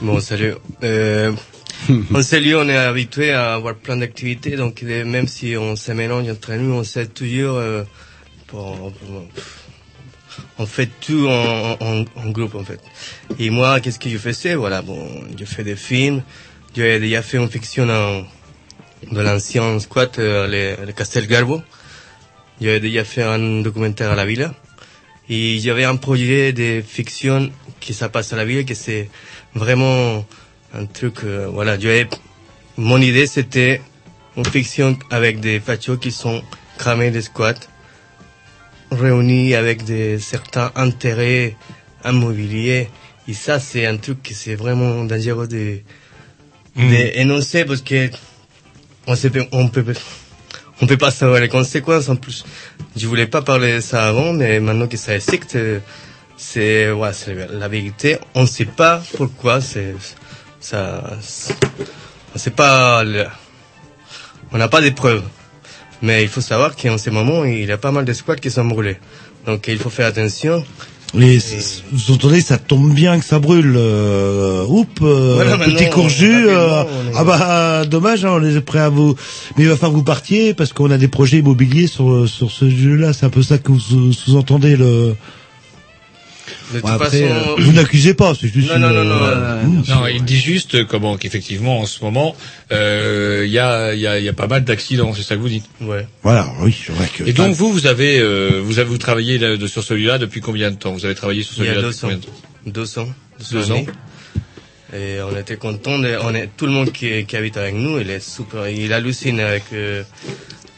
Bon, salut. Euh, ce lieu, on est habitué à avoir plein d'activités, donc euh, même si on se mélange entre nous, on sait toujours... euh, pour- pour- on fait tout en, en, en groupe, en fait. Et moi, qu'est-ce que je faisais Voilà, bon, je fais des films. J'ai déjà fait une fiction en, de l'ancien squat, euh, le, le Castel Garbo. J'ai déjà fait un documentaire à la villa. Et j'avais un projet de fiction qui ça passe à la ville, que c'est vraiment un truc, euh, voilà, j'avais, mon idée c'était une fiction avec des fachos qui sont cramés des squats réunis avec des certains intérêts immobiliers. Et ça, c'est un truc que c'est vraiment dangereux de, Mm. d'énoncer parce que on sait, on peut, on peut pas savoir les conséquences en plus. Je voulais pas parler de ça avant, mais maintenant que ça existe, euh, c'est, ouais, c'est la vérité. On sait pas pourquoi c'est, ça, c'est- on sait pas, le- on n'a pas des preuves. Mais il faut savoir qu'en ce moment, il y a pas mal de squats qui sont brûlés. Donc il faut faire attention. Et vous entendez, ça tombe bien que ça brûle. Euh, oups, euh, Voilà, petit courju. euh, est- ah bah dommage, hein, on est prêt à vous. Mais il va falloir que vous partiez parce qu'on a des projets immobiliers sur sur ce jeu-là. C'est un peu ça que vous sous- sous-entendez le. De toute Bon, après, façon, euh, vous n'accusez pas, c'est juste. Non, non, une, non, non, euh, non, Non, il dit juste comment qu'effectivement en ce moment euh, il y a il y a il y a pas mal d'accidents, c'est ça que vous dites. Ouais. Voilà, oui, c'est vrai que. Et donc vous vous avez euh, vous avez vous travaillé là, de- sur celui-là depuis combien de temps? Vous avez travaillé sur Il y a celui-là depuis combien de temps? Deux ans. Deux ans. Et on était on est, tout le monde qui, qui habite avec nous, il est super. Il hallucine avec. euh,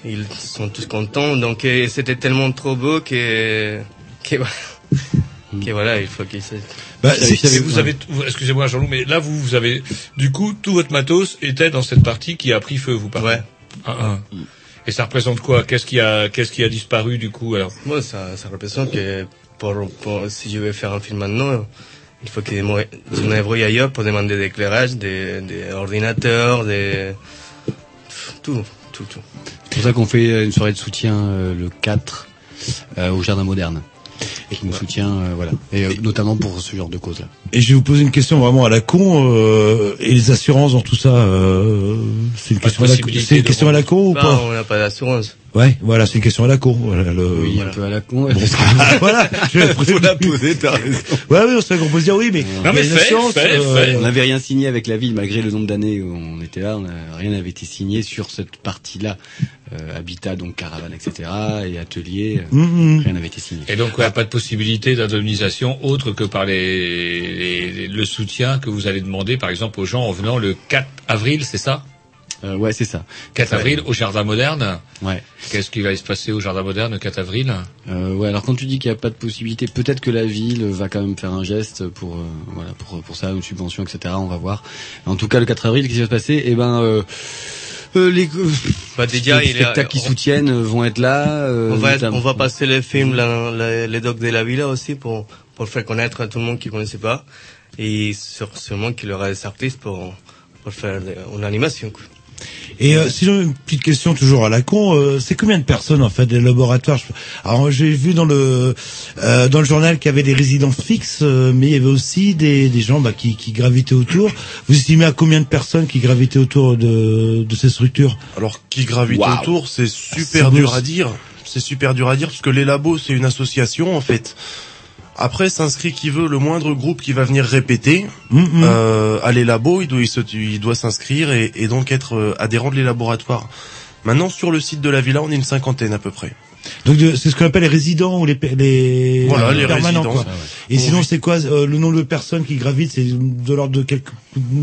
ils sont tous contents. Donc c'était tellement trop beau que. que, que voilà, il faut qu'il. Bah, vous avez, vous- excusez-moi Jean-Loup, mais là vous vous avez, du coup tout votre matos était dans cette partie qui a pris feu, vous parlez. Ouais. Ah, ah. Et ça représente quoi? Qu'est-ce qui a, qu'est-ce qui a disparu du coup alors? Moi, ça, ça représente que pour, pour, si je veux faire un film maintenant, il faut que je me je me débrouille ailleurs pour demander des éclairages, des, des ordinateurs, des. Tout, tout, tout. C'est pour ça qu'on fait une soirée de soutien euh, le 4 euh, au Jardin Moderne. Et qui nous soutient, euh, voilà. Et euh, notamment pour ce genre de cause-là. Et je vais vous poser une question vraiment à la con. euh, et les assurances dans tout ça, euh, c'est une Pas question à la con. possibilité C'est une question à la con ou Bah, pas on n'a pas d'assurance. Ouais, voilà, c'est une question à la con. Voilà, le... Oui, un peu à la con. Bon, voilà, je Faut la poser, t'as raison. Ouais, oui, on sait qu'on peut se dire oui, mais. Non, a une assurance, euh, On n'avait rien signé avec la ville, malgré le nombre d'années où on était là, on a- rien n'avait été signé sur cette partie-là. Euh, habitat, donc caravane, etc. et atelier, euh, Mhm. rien n'avait été signé. Et donc il n'y a pas de possibilité d'indemnisation autre que par les, les- le soutien que vous allez demander par exemple aux gens en venant le 4 avril, c'est ça? Euh, ouais, c'est ça. 4 Ouais. avril au Jardin Moderne. Ouais. Qu'est-ce qui va se passer au Jardin Moderne le 4 avril? Euh, ouais, alors quand tu dis qu'il n'y a pas de possibilité, peut-être que la ville va quand même faire un geste pour euh, voilà pour pour ça, une subvention, etc. On va voir. En tout cas, le 4 avril, qu'est-ce qui va se passer? Eh ben, euh, euh, les, Bah, déjà, les a- spectacles qui on- soutiennent euh, vont être là. euh, on, va, notamment- on va passer le film, la- la- les docs de la villa aussi pour, pour faire connaître à tout le monde qui ne connaissait pas. Et sur, sûrement qu'il y aura des artistes pour, pour faire une animation. Quoi. Et euh, sinon une petite question toujours à la con, euh, c'est combien de personnes en fait des laboratoires Alors j'ai vu dans le euh, dans le journal qu'il y avait des résidents fixes, euh, mais il y avait aussi des, des gens bah, qui, qui gravitaient autour. Vous estimez à combien de personnes qui gravitaient autour de, de ces structures Alors qui gravite Waouh. autour, c'est super C'est dur à dire. C'est super dur à dire parce que les labos c'est une association en fait. Après s'inscrit qui veut, le moindre groupe qui va venir répéter euh, à les labos, il doit il se- il doit s'inscrire et, et donc être euh, adhérent de les laboratoires. Maintenant sur le site de la villa, on est une cinquantaine à peu près. Donc de- c'est ce qu'on appelle les résidents ou les les, Voilà, les permanents. quoi. ça, ouais. Et Bon, sinon oui. c'est quoi euh, le nombre de personnes qui gravitent C'est de l'ordre de quelques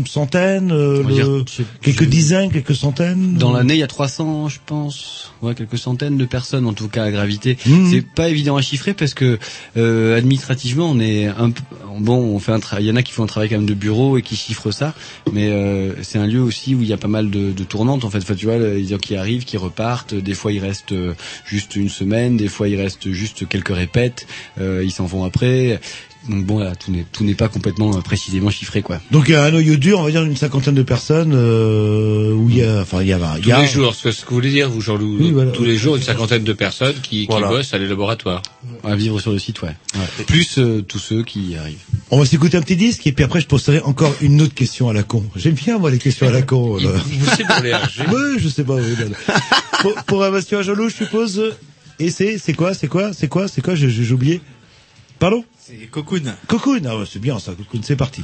centaines, euh, dire, quelques dizaines, quelques centaines. Dans l'année, il y a 300, je pense, ouais, quelques centaines de personnes en tout cas à graviter. Mhm. C'est pas évident à chiffrer parce que euh, administrativement, on est un peu bon, on fait un travail. Il y en a qui font un travail quand même de bureau et qui chiffrent ça, mais euh, c'est un lieu aussi où il y a pas mal de, de tournantes en fait. Enfin, tu vois, les gens qui arrivent, qui repartent. Des fois, ils restent euh, juste une semaine, des fois, il reste juste quelques répètes. euh, ils s'en vont après. Donc bon, là, tout n'est tout n'est pas complètement euh, précisément chiffré quoi. Donc il y a un noyau dur, on va dire une cinquantaine de personnes où il y a, enfin il y a, il Tous y a les jours, ce que ce que vous voulez dire, vous Jean-Loup, Oui, voilà. tous les jours une cinquantaine de personnes qui, qui Voilà. bossent à les laboratoires. À vivre sur le site, ouais. Ouais. Plus euh, tous ceux qui y arrivent. On va s'écouter un petit disque et puis après je poserai encore une autre question à la con. J'aime bien moi les questions à la con. là. Vous savez pour les RG. Oui, je sais pas. Oui, pour, pour un Jaloux, je suppose. Et c'est, c'est quoi, c'est quoi, c'est quoi, c'est quoi, j'ai, oublié. Pardon? C'est Cocoon. Cocoon, ah ouais, c'est bien ça, Cocoon, c'est parti.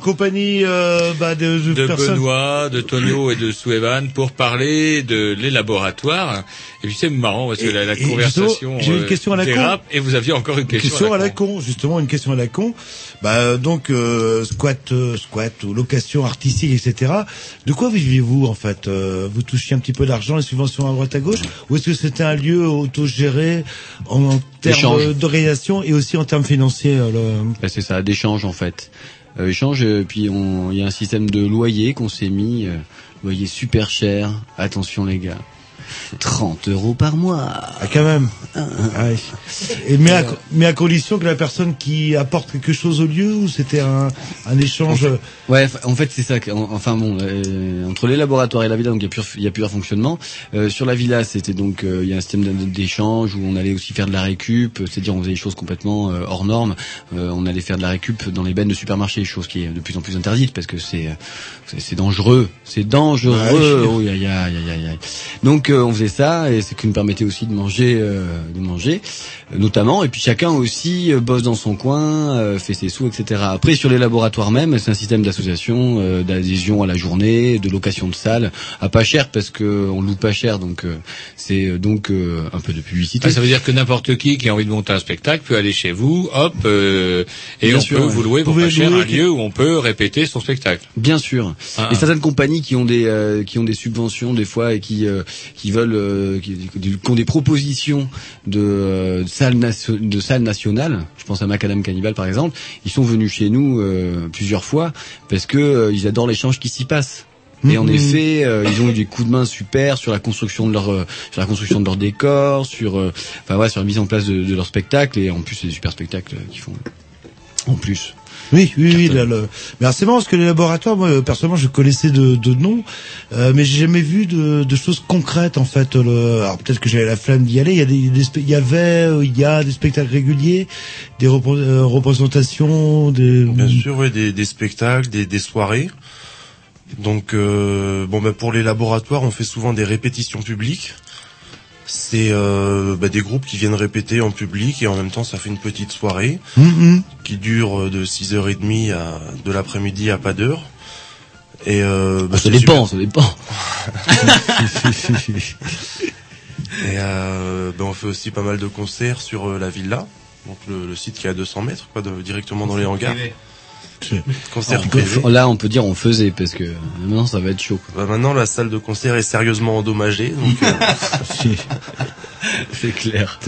Compagnie euh, bah, de, de de personnes. Benoît, de Tonio et de Suevan pour parler de les laboratoires. Et puis c'est marrant parce que la, la et conversation j'ai une euh, question à la con. et vous aviez encore une question, Question à la, à la con, justement une question à la con. Bah donc euh, squat, euh, squat ou location artistique, etc. De quoi vivez-vous en fait Euh, Vous touchiez un petit peu d'argent, les subventions à droite à gauche, ou est-ce que c'était un lieu autogéré en, en termes d'organisation et aussi en termes financiers le... Bah, c'est ça, d'échange en fait. Euh, échange, euh, puis il y a un système de loyer qu'on s'est mis, euh, loyer super cher. Attention les gars, 30 euros par mois. Ah, quand même. Ouais. Et mais à, mais à condition que la personne qui apporte quelque chose au lieu, ou c'était un, un échange. Ouais, f- en fait c'est ça. Enfin bon, euh, entre les laboratoires et la villa, donc il y a plusieurs, y a fonctionnements. Euh, sur la villa, c'était donc euh, il y a un système d'é- d'échange où on allait aussi faire de la récup, c'est-à-dire on faisait des choses complètement euh, hors normes. Euh, on allait faire de la récup dans les bennes de supermarché, chose qui est de plus en plus interdite parce que c'est euh, dangereux, c'est dangereux. Ouais. Oh, aïe, aïe, aïe, aïe. Donc euh, on faisait ça et c'est qui nous permettait aussi de manger, euh, de manger euh, notamment. Et puis chacun aussi euh, bosse dans son coin, euh, fait ses sous, etc. Après sur les laboratoires même, c'est un système d'association, euh, d'adhésion à la journée, de location de salles, à pas cher parce que on loue pas cher, donc euh, c'est donc euh, un peu de publicité. Ah, ça veut dire que n'importe qui qui a envie de monter un spectacle peut aller chez vous, hop, euh, et Bien on sûr, peut ouais. vous louer pour Vous pas cher un qui- lieu où on peut répéter son spectacle. Bien sûr. Ah, et ah. certaines compagnies qui ont des euh, qui ont des subventions des fois et qui euh, qui veulent euh, qui, qui ont des propositions de euh, salles nation- de salles nationales. Je pense à Macadam Cannibal par exemple. Ils sont venus chez nous euh, plusieurs fois parce que euh, ils adorent l'échange qui s'y passe. Et en Mhm. effet, euh, ils ont eu des coups de main super sur la construction de leur euh, sur la construction de leur décor, sur euh, enfin ouais, sur la mise en place de, de leur spectacle et en plus c'est des super spectacles euh, qu'ils font. En plus. Oui, oui, oui. là, le- Mais c'est marrant parce que les laboratoires, moi euh, personnellement, je connaissais de, de nom, euh, mais j'ai jamais vu de, de choses concrètes en fait. Le... Alors peut-être que j'avais la flamme d'y aller. Il y a des, des spe- il y avait, il y a des spectacles réguliers, des euh, représentations, des. Bien sûr, ouais, des, des spectacles, des, des soirées. Donc, euh, bon, bah, pour les laboratoires, on fait souvent des répétitions publiques. C'est euh, bah, des groupes qui viennent répéter en public et en même temps, ça fait une petite soirée Mhm. qui dure euh, de 6h30 à de l'après-midi à pas d'heure. Et euh, bah, Ça dépend, ça dépend. Et euh, ben on fait aussi pas mal de concerts sur euh, la villa, donc le, le site qui est à 200 mètres, quoi, de- directement dans les hangars. Concert Alors, on peut- privé. là, on peut dire on faisait parce que maintenant ça va être chaud. quoi. Bah, maintenant, la salle de concert est sérieusement endommagée. Donc, euh, C'est clair.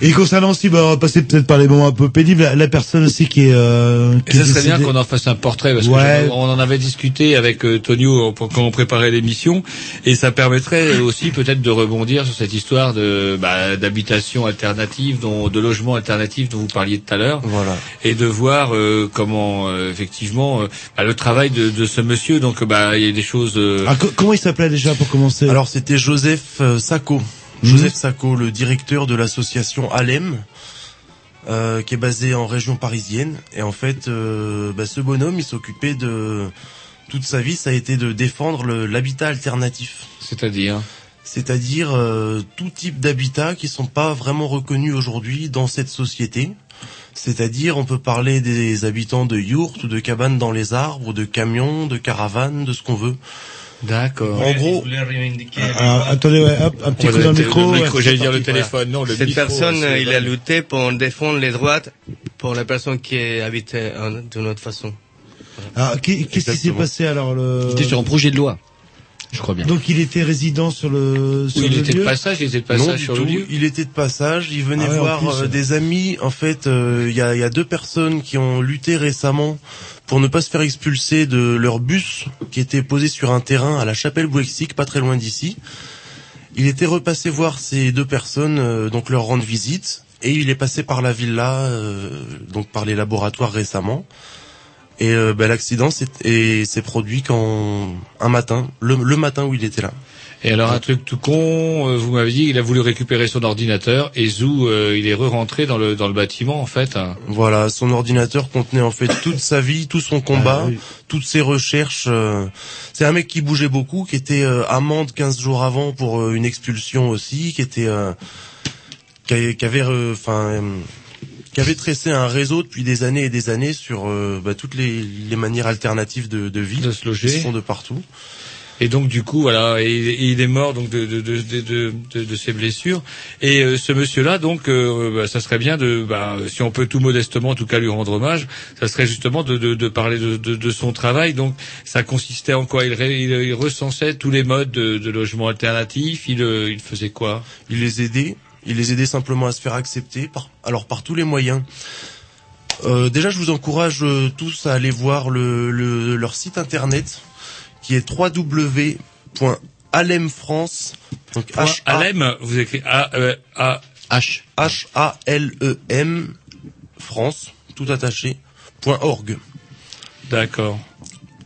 Et concernant aussi, bah, on va passer peut-être par les moments un peu pénibles, la, la personne aussi qui est... Euh, Et ça serait bien qu'on en fasse un portrait parce Ouais. que on en avait discuté avec euh, Tonio euh, pour- quand on préparait l'émission et ça permettrait aussi peut-être de rebondir sur cette histoire de bah, d'habitation alternative, dont, de logement alternatif dont vous parliez tout à l'heure, voilà. et de voir euh, comment euh, effectivement euh, bah, le travail de, de ce monsieur. Donc bah il y a des choses. euh, Ah, co- comment il s'appelait déjà pour commencer? Alors c'était Joseph euh, Sacco. Mhm. Joseph Sacco, le directeur de l'association Alem, euh, qui est basé en région parisienne. Et en fait, euh, bah, ce bonhomme, il s'occupait de toute sa vie, ça a été de défendre l'habitat alternatif. C'est-à-dire? C'est-à-dire euh, tout type d'habitat qui sont pas vraiment reconnus aujourd'hui dans cette société. C'est-à-dire, on peut parler des habitants de yurts ou de cabanes dans les arbres, de camions, de caravanes, de ce qu'on veut. D'accord. En gros, Alors, attendez, ouais, hop, un petit coup dans le micro. ouais. j'allais dire le téléphone, non, le Cette micro, personne, il a lutté pour défendre les droits pour les personnes qui habitaient euh, d'une autre façon. Alors, qu'est- qu'est-ce qui s'est passé alors le... Il était sur un projet de loi, je crois bien. Donc il était résident sur le sur Oui, il le était de passage, il était de passage sur tout. le lieu. Il était de passage. Il venait Ah ouais, voir plus, euh, des amis. En fait, euh, il y, a, il y a deux personnes qui ont lutté récemment pour ne pas se faire expulser de leur bus qui était posé sur un terrain à la chapelle Bouexic, pas très loin d'ici. Il était repassé voir ces deux personnes, euh, donc leur rendre visite, et il est passé par la villa, euh, donc par les laboratoires récemment. Et euh, ben, l'accident s'est produit quand un matin, le, le matin où il était là. Et alors un truc tout con, euh, vous m'avez dit il a voulu récupérer son ordinateur et Zou euh, il est re-rentré dans le dans le bâtiment en fait. hein. Voilà, son ordinateur contenait en fait toute sa vie, tout son combat, Ah oui. toutes ses recherches. euh. C'est un mec qui bougeait beaucoup, qui était euh, amende 15 jours avant pour euh, une expulsion aussi, qui était euh, qui avait euh, enfin euh, qui avait tressé un réseau depuis des années et des années sur euh, bah, toutes les, les manières alternatives de, de vie De se loger. qui se font de partout. Et donc du coup voilà, et, et il est mort donc de de de de, de, ses blessures. Et euh, ce monsieur-là donc, euh, bah, ça serait bien de, bah, si on peut tout modestement en tout cas lui rendre hommage, ça serait justement de de, de parler de, de de son travail. Donc ça consistait en quoi? Il, il recensait tous les modes de, de logement alternatif. Il euh, il faisait quoi? Il les aidait, il les aidait simplement à se faire accepter, par, alors par tous les moyens. Euh, déjà, je vous encourage euh, tous à aller voir le, le- leur site internet, qui est www.alemfrance. Donc H A Alem, vous écrivez A E A H. H A L E M France, tout attaché. point .org. D'accord.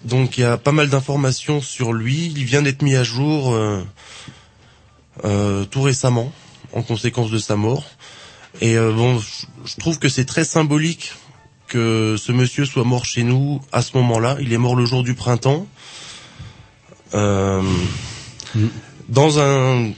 Donc il y a pas mal d'informations sur lui. Il vient d'être mis à jour euh, euh, tout récemment, en conséquence de sa mort. Et euh, bon, je- trouve que c'est très symbolique que ce monsieur soit mort chez nous à ce moment-là. Il est mort le jour du printemps. Euh, Dans un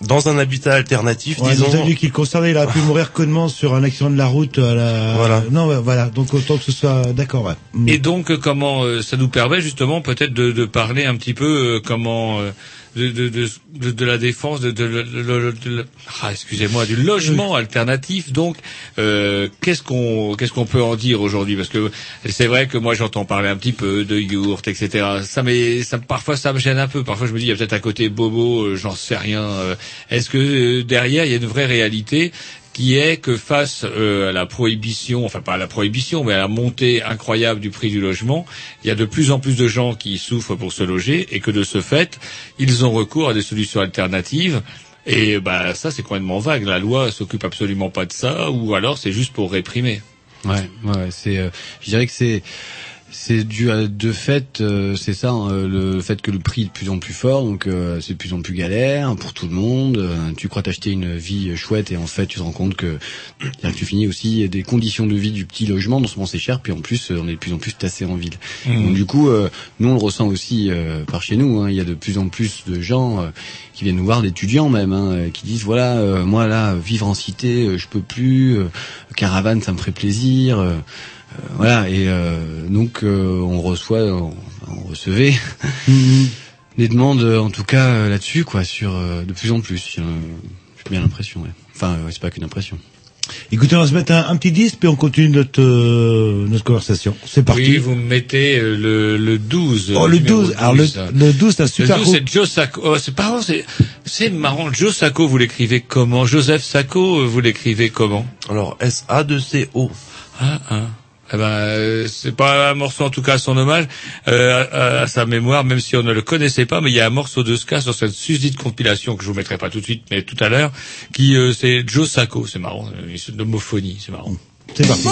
dans un habitat alternatif, Ouais, disons. donc, t'as vu qu'il concernait, il aurait pu mourir connement sur un accident de la route à la... Voilà. Non, voilà. Donc autant que ce soit d'accord, ouais. Mm. Et donc, euh, comment euh, ça nous permet justement peut-être de, de parler un petit peu euh, comment euh, de, de, de, de, la défense de, de, ah, excusez-moi du logement alternatif. Donc, euh, qu'est-ce qu'on qu'est-ce qu'on peut en dire aujourd'hui? Parce que c'est vrai que moi j'entends parler un petit peu de yourte, etc. Ça, mais ça parfois ça me gêne un peu. Parfois je me dis il y a peut-être un côté bobo, euh, j'en sais rien. euh. Est-ce que euh, derrière il y a une vraie réalité? Qui est que face euh, à la prohibition, enfin pas à la prohibition, mais à la montée incroyable du prix du logement, il y a de plus en plus de gens qui souffrent pour se loger et que de ce fait, ils ont recours à des solutions alternatives. Et bah ça c'est complètement vague. La loi s'occupe absolument pas de ça, ou alors c'est juste pour réprimer. Ouais, ouais, c'est, euh, je dirais que c'est, c'est dû à deux faits, euh, c'est ça, hein, le fait que le prix est de plus en plus fort, donc euh, c'est de plus en plus galère pour tout le monde. Euh, tu crois t'acheter une vie chouette et en fait tu te rends compte que, que tu finis aussi des conditions de vie du petit logement, non seulement c'est cher, puis en plus on est de plus en plus tassé en ville. Mhm. Donc du coup, euh, nous on le ressent aussi euh, par chez nous. hein, il y a de plus en plus de gens euh, qui viennent nous voir, d'étudiants même, hein, qui disent voilà, euh, moi là, vivre en cité, euh, je peux plus. euh, caravane, ça me ferait plaisir. Euh, voilà et euh, donc euh, on reçoit, on, on recevait des demandes en tout cas là-dessus quoi, sur euh, de plus en plus. J'ai euh, j'ai bien l'impression. Ouais. Enfin, ouais, c'est pas qu'une impression. Écoutez, on va se mettre un, un petit disque, puis on continue notre, euh, notre conversation. C'est parti. Oui, vous me mettez le, le 12. Oh, le numéro 12. Alors, le, le 12, c'est un super le 12, groupe. c'est Joe Sacco. Oh, c'est pas c'est, c'est marrant. Joe Sacco, vous l'écrivez comment? Joseph Sacco, vous l'écrivez comment? Alors, S-A-2-C-O. Ah, ah. Eh ben, euh, c'est pas un morceau en tout cas à son hommage, euh, à, à sa mémoire, même si on ne le connaissait pas, mais il y a un morceau de ska sur cette susdite compilation que je vous mettrai pas tout de suite, mais tout à l'heure, qui euh, c'est Joe Sacco, c'est marrant, c'est de l'homophonie, c'est marrant. C'est parti.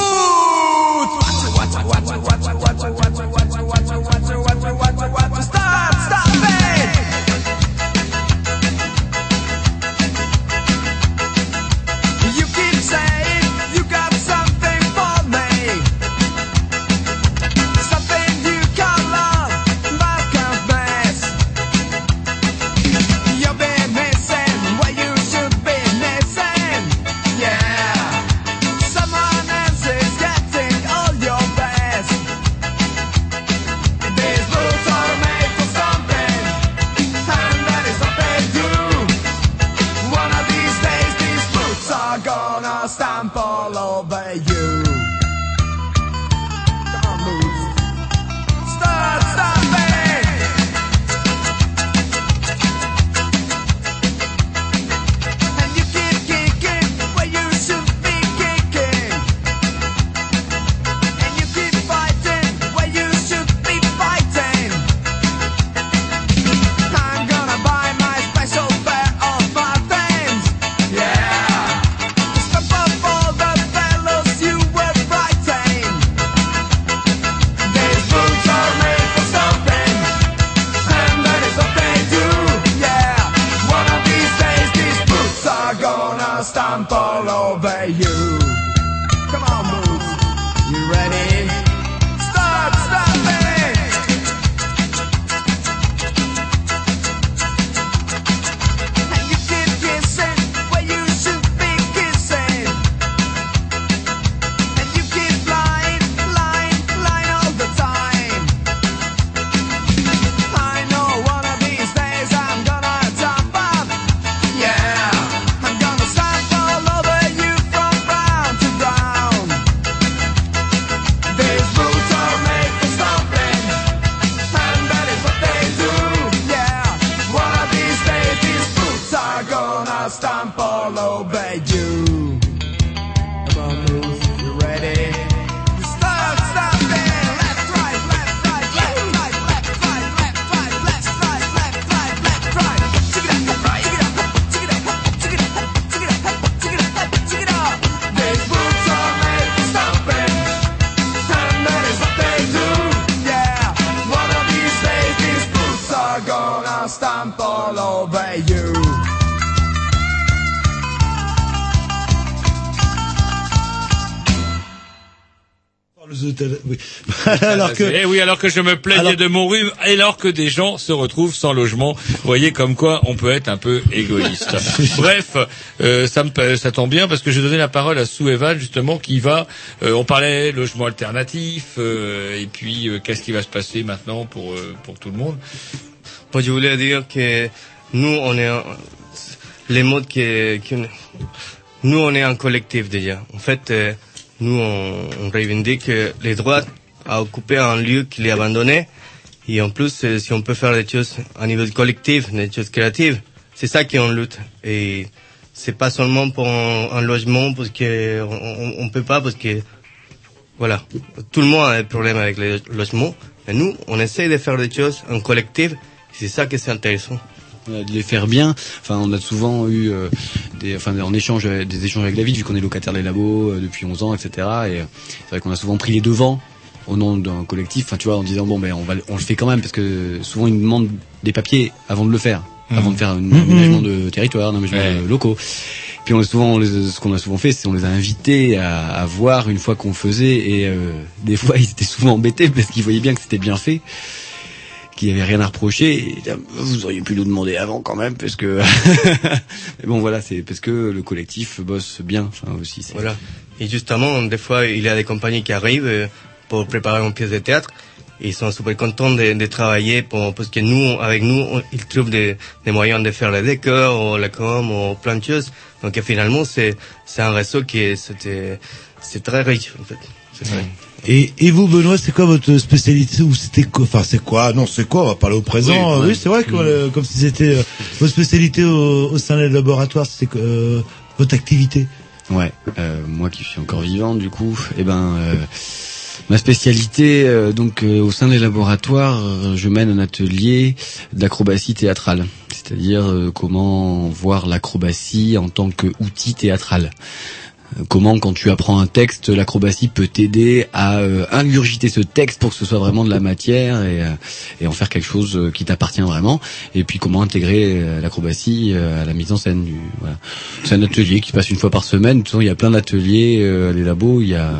Alors que, Eh oui, alors que je me plaignais Alors- de mon rhume, et alors que des gens se retrouvent sans logement. Vous voyez comme quoi on peut être un peu égoïste. Bref, euh, ça me ça tombe bien parce que j'ai donné la parole à Sue Evan justement qui va. euh, on parlait logement alternatif euh, et puis euh, qu'est-ce qui va se passer maintenant pour euh, pour tout le monde? Moi, je voulais dire que nous, on est un- les modes qui, qui nous, on est un collectif déjà. En fait, euh, nous, on, on revendique les droits à occuper un lieu qui est abandonné. Et en plus, euh, si on peut faire des choses à niveau collectif, des choses créatives, c'est ça qu'on lutte. Et c'est pas seulement pour un, logement, parce que on, peut pas, parce que voilà, tout le monde a des problèmes avec les logements. Mais nous, on essaye de faire des choses en collectif. C'est ça que c'est intéressant. Euh, de les faire bien. Enfin, on a souvent eu euh, des, enfin, en échange, des échanges avec David, vu qu'on est locataire des labos depuis 11 ans, etc. Et c'est vrai qu'on a souvent pris les devants au nom d'un collectif. Enfin, tu vois, en disant bon, ben, on va, le- on le fait quand même parce que souvent ils demandent des papiers avant de le faire, avant de faire un Mhm. aménagement de territoire, un aménagement Ouais. locaux. Puis on est souvent, on les- ce qu'on a souvent fait, c'est on les a invités à, à voir une fois qu'on faisait, et euh, des fois ils étaient souvent embêtés parce qu'ils voyaient bien que c'était bien fait qu'il y avait rien à reprocher. Et, ils disaient, vous auriez pu nous demander avant quand même, parce que. Mais bon, voilà, c'est parce que le collectif bosse bien. Enfin aussi. Voilà. Et justement, des fois, il y a des compagnies qui arrivent pour préparer une pièce de théâtre. ils sont super contents de, de travailler pour, parce que nous, avec nous, on- ils trouvent des, des moyens de faire les décors, ou la com, ou plein de choses. Donc finalement, c'est, c'est un réseau qui est, c'était, c'est très riche, en fait. C'est vrai. Et, et vous, Benoît, c'est quoi votre spécialité ou c'était quoi Enfin, c'est quoi? Non, c'est quoi? On va parler au présent. Oui, c'est vrai que euh, comme si c'était euh, votre spécialité au, au sein des laboratoires, c'est euh, votre activité. Ouais, euh, moi qui suis encore vivant du coup, eh ben euh, ma spécialité euh, donc euh, au sein des laboratoires, euh, je mène un atelier d'acrobatie théâtrale, c'est-à-dire euh, comment voir l'acrobatie en tant qu'outil théâtral. Euh, Comment, quand tu apprends un texte, l'acrobatie peut t'aider à ingurgiter ce texte pour que ce soit vraiment de la matière et, et en faire quelque chose qui t'appartient vraiment. Et puis comment intégrer l'acrobatie à la mise en scène. Du, voilà. C'est un atelier qui se passe une fois par semaine. De toute façon, il y a plein d'ateliers, les labos, il y a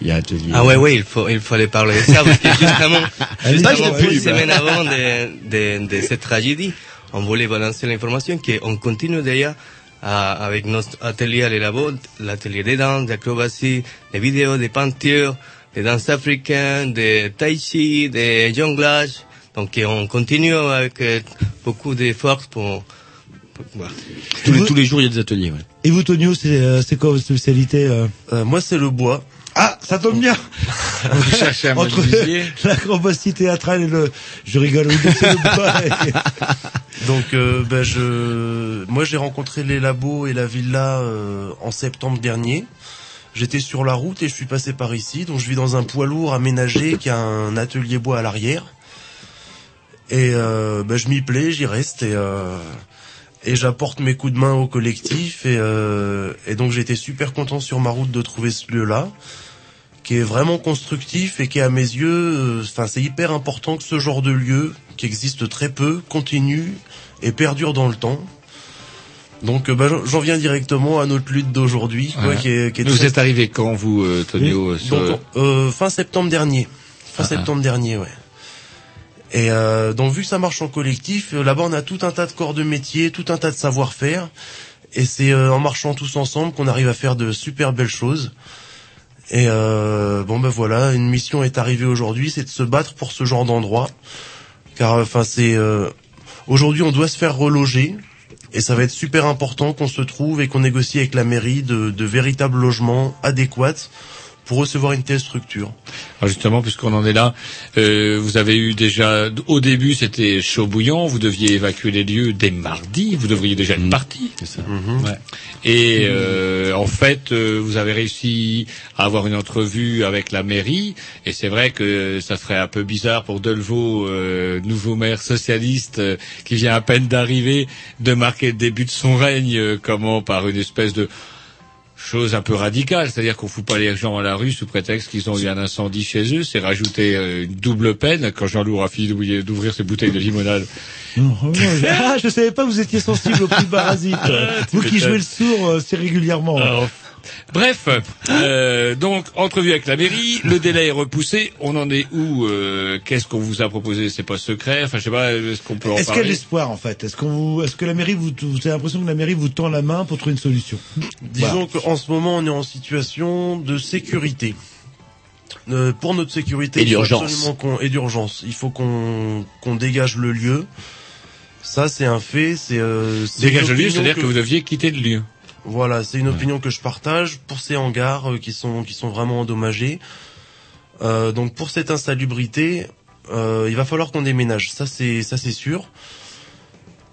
il y a atelier. Ah ouais, ouais, il faut, il fallait parler de ça, parce que justement, justement, une semaine avant de, de, de cette tragédie, on voulait balancer l'information qu'on continue déjà à- avec notre atelier à les labos, l'atelier des danses, d'acrobatie, des vidéos, des peintures, des danses africaines, des tai chi, des jonglages. Donc, on continue avec euh, beaucoup d'efforts pour, pour- voilà. Tous les, tous les jours, il y a des ateliers. Ouais. Et vous, Tonio, c'est euh, c'est quoi votre spécialité euh Moi, c'est le bois. Ah, ça tombe bien. Vous Entre l'acrobatie théâtrale et le, je rigole, oui, le bois. Donc, euh, ben, je, moi, j'ai rencontré les labos et la villa euh, en septembre dernier. J'étais sur la route et je suis passé par ici. Donc, je vis dans un poids lourd aménagé qui a un atelier bois à l'arrière. Et euh, ben, je m'y plais, j'y reste et euh, et j'apporte mes coups de main au collectif et euh, et donc été super content sur ma route de trouver ce lieu-là qui est vraiment constructif et qui à mes yeux, euh, enfin c'est hyper important que ce genre de lieu qui existe très peu continue et perdure dans le temps. Donc euh, bah, j'en- viens directement à notre lutte d'aujourd'hui, quoi, Ouais. qui est, qui est très- êtes arrivé quand, vous, euh, Tonio Oui, sur- donc, euh, fin septembre dernier. Fin Ah, septembre dernier, ouais. Et euh, donc vu que ça marche en collectif, euh, là-bas on a tout un tas de corps de métier, tout un tas de savoir-faire, et c'est euh, en marchant tous ensemble qu'on arrive à faire de super belles choses. Et euh, bon ben voilà, une mission est arrivée aujourd'hui, c'est de se battre pour ce genre d'endroit, car enfin c'est euh, aujourd'hui on doit se faire reloger. Et ça va être super important qu'on se trouve et qu'on négocie avec la mairie de, de véritables logements adéquats pour recevoir une telle structure. Alors justement, puisqu'on en est là, euh, vous avez eu déjà, au début c'était chaud bouillant, vous deviez évacuer les lieux dès mardi, vous devriez déjà être parti. C'est ça. Ouais. Et euh, en fait, euh, vous avez réussi à avoir une entrevue avec la mairie, et c'est vrai que ça serait un peu bizarre pour Delvaux, euh, nouveau maire socialiste euh, qui vient à peine d'arriver, de marquer le début de son règne, euh, comment par une espèce de chose un peu radicale, c'est-à-dire qu'on fout pas les gens à la rue sous prétexte qu'ils ont eu un incendie chez eux, c'est rajouter euh, une double peine quand Jean-Loup a fini d'ouvrir ses bouteilles de limonade. Non, oh non, je- ah, je savais pas que vous étiez sensible au prix parasite. vous qui jouez le sourd, euh, c'est régulièrement. Alors, Bref, euh, donc entrevue avec la mairie, le délai est repoussé. On en est où euh, Qu'est-ce qu'on vous a proposé? C'est pas secret? Enfin, je sais pas. Est-ce qu'on peut en Est-ce qu'il y a de l'espoir en fait? Est-ce qu'on vous, est-ce que la mairie vous, vous avez l'impression que la mairie vous tend la main pour trouver une solution Disons qu'en ce moment, on est en situation de sécurité. Euh, pour notre sécurité, Et il faut d'urgence. absolument qu'on- et d'urgence. Il faut qu'on qu'on dégage le lieu. Ça, c'est un fait. C'est euh, c'est Dégage le lieu, c'est-à-dire que... vous deviez quitter le lieu. Voilà, c'est une opinion que je partage pour ces hangars euh, qui sont qui sont vraiment endommagés. Euh, donc pour cette insalubrité, euh, il va falloir qu'on déménage. Ça c'est ça c'est sûr.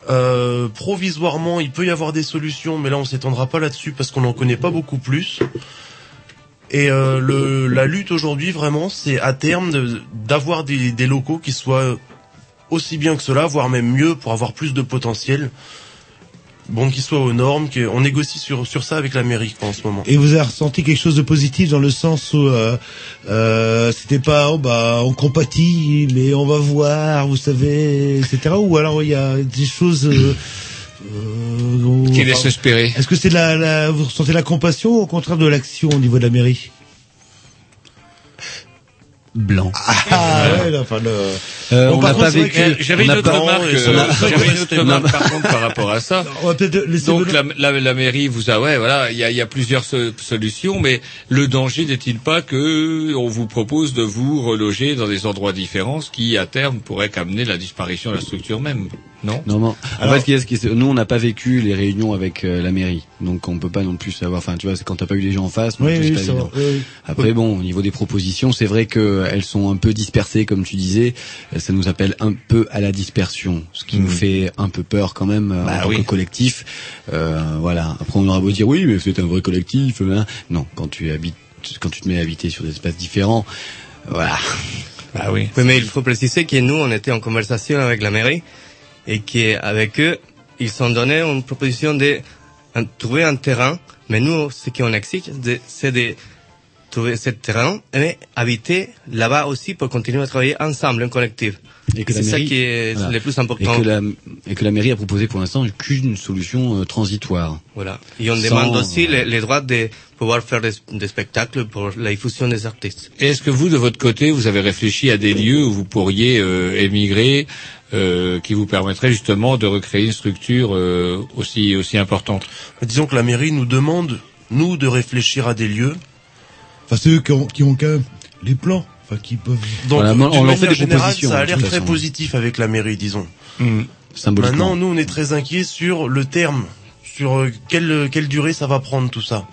Euh, provisoirement, il peut y avoir des solutions, mais là on s'étendra pas là-dessus parce qu'on n'en connaît pas beaucoup plus. Et euh, le, la lutte aujourd'hui vraiment, c'est à terme de- d'avoir des, des locaux qui soient aussi bien que cela, voire même mieux pour avoir plus de potentiel bon qu'il soit aux normes, qu'on négocie sur sur ça avec la mairie quoi, en ce moment. Et vous avez ressenti quelque chose de positif dans le sens où euh, euh, c'était pas oh bah on compatit mais on va voir vous savez etc ou alors il y a des choses euh, euh, Qui laisse espérer. Est-ce que c'est de la, la vous ressentez la compassion ou au contraire de l'action au niveau de la mairie blanc. Ah ouais, là, enfin le. Euh, Bon, on n'a pas vécu. J'avais une euh, une autre remarque par contre par rapport à ça. On va peut-être laisser Donc la, la, la mairie vous a ouais voilà il y a, il y a plusieurs so- solutions mais le danger n'est-il pas que on vous propose de vous reloger dans des endroits différents ce qui à terme pourrait qu'amener la disparition de la structure même? Non Non, non. En Alors- fait, ce qui est- ce qui est- nous, on n'a pas vécu les réunions avec euh, la mairie, donc on peut pas non plus savoir. Enfin, tu vois, c'est quand t'as pas eu les gens en face, donc Oui, c'est oui, pas ça évident. va, oui. Après, bon, au niveau des propositions, c'est vrai que elles sont un peu dispersées, comme tu disais. Euh, Ça nous appelle un peu à la dispersion, ce qui nous fait un peu peur quand même euh, Bah en tant oui. que collectif. Euh, voilà. Après, on aura beau dire oui, mais c'est un vrai collectif. hein. Non, quand tu habites, quand tu te mets à habiter sur des espaces différents, voilà. Ah oui. Oui, mais il faut préciser que nous, on était en conversation avec la mairie et qu'avec eux, ils ont donné une proposition de trouver un terrain. Mais nous, ce qu'on exige, c'est de trouver ce terrain et habiter là-bas aussi pour continuer à travailler ensemble, en collectif. Et que la c'est ça qui est voilà. le plus Et important. que la, et que la mairie a proposé pour l'instant qu'une solution euh, transitoire. Voilà. Et on Sans- demande aussi les, les droits de pouvoir faire des, des spectacles pour la diffusion des artistes. Est-ce que vous de votre côté vous avez réfléchi à des lieux où vous pourriez euh, émigrer euh, qui vous permettraient justement de recréer une structure euh, aussi aussi importante Disons que la mairie nous demande, nous, de réfléchir à des lieux. Enfin, ceux qui ont, qui ont quand même les plans, enfin, qui peuvent. Donc, Voilà, on leur fait des générale, propositions, ça a de l'air très façon. positif avec la mairie, disons. Symboliquement. Maintenant, nous, on est très inquiets sur le terme, sur euh, quelle, quelle durée ça va prendre tout ça.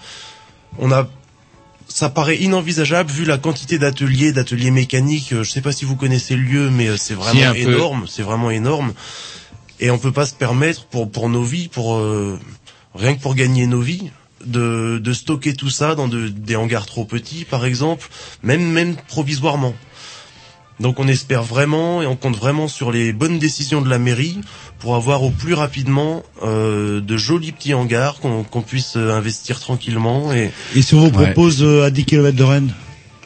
On a, ça paraît inenvisageable vu la quantité d'ateliers, d'ateliers mécaniques. euh, Je sais pas si vous connaissez le lieu, mais euh, c'est vraiment énorme. C'est vraiment énorme. Et on peut pas se permettre pour pour nos vies, pour euh, rien que pour gagner nos vies, de de stocker tout ça dans de, des hangars trop petits, par exemple, même même provisoirement. Donc on espère vraiment et on compte vraiment sur les bonnes décisions de la mairie pour avoir au plus rapidement euh, de jolis petits hangars qu'on qu'on puisse euh, investir tranquillement et Et si on vous Ouais. propose euh, à 10 km de Rennes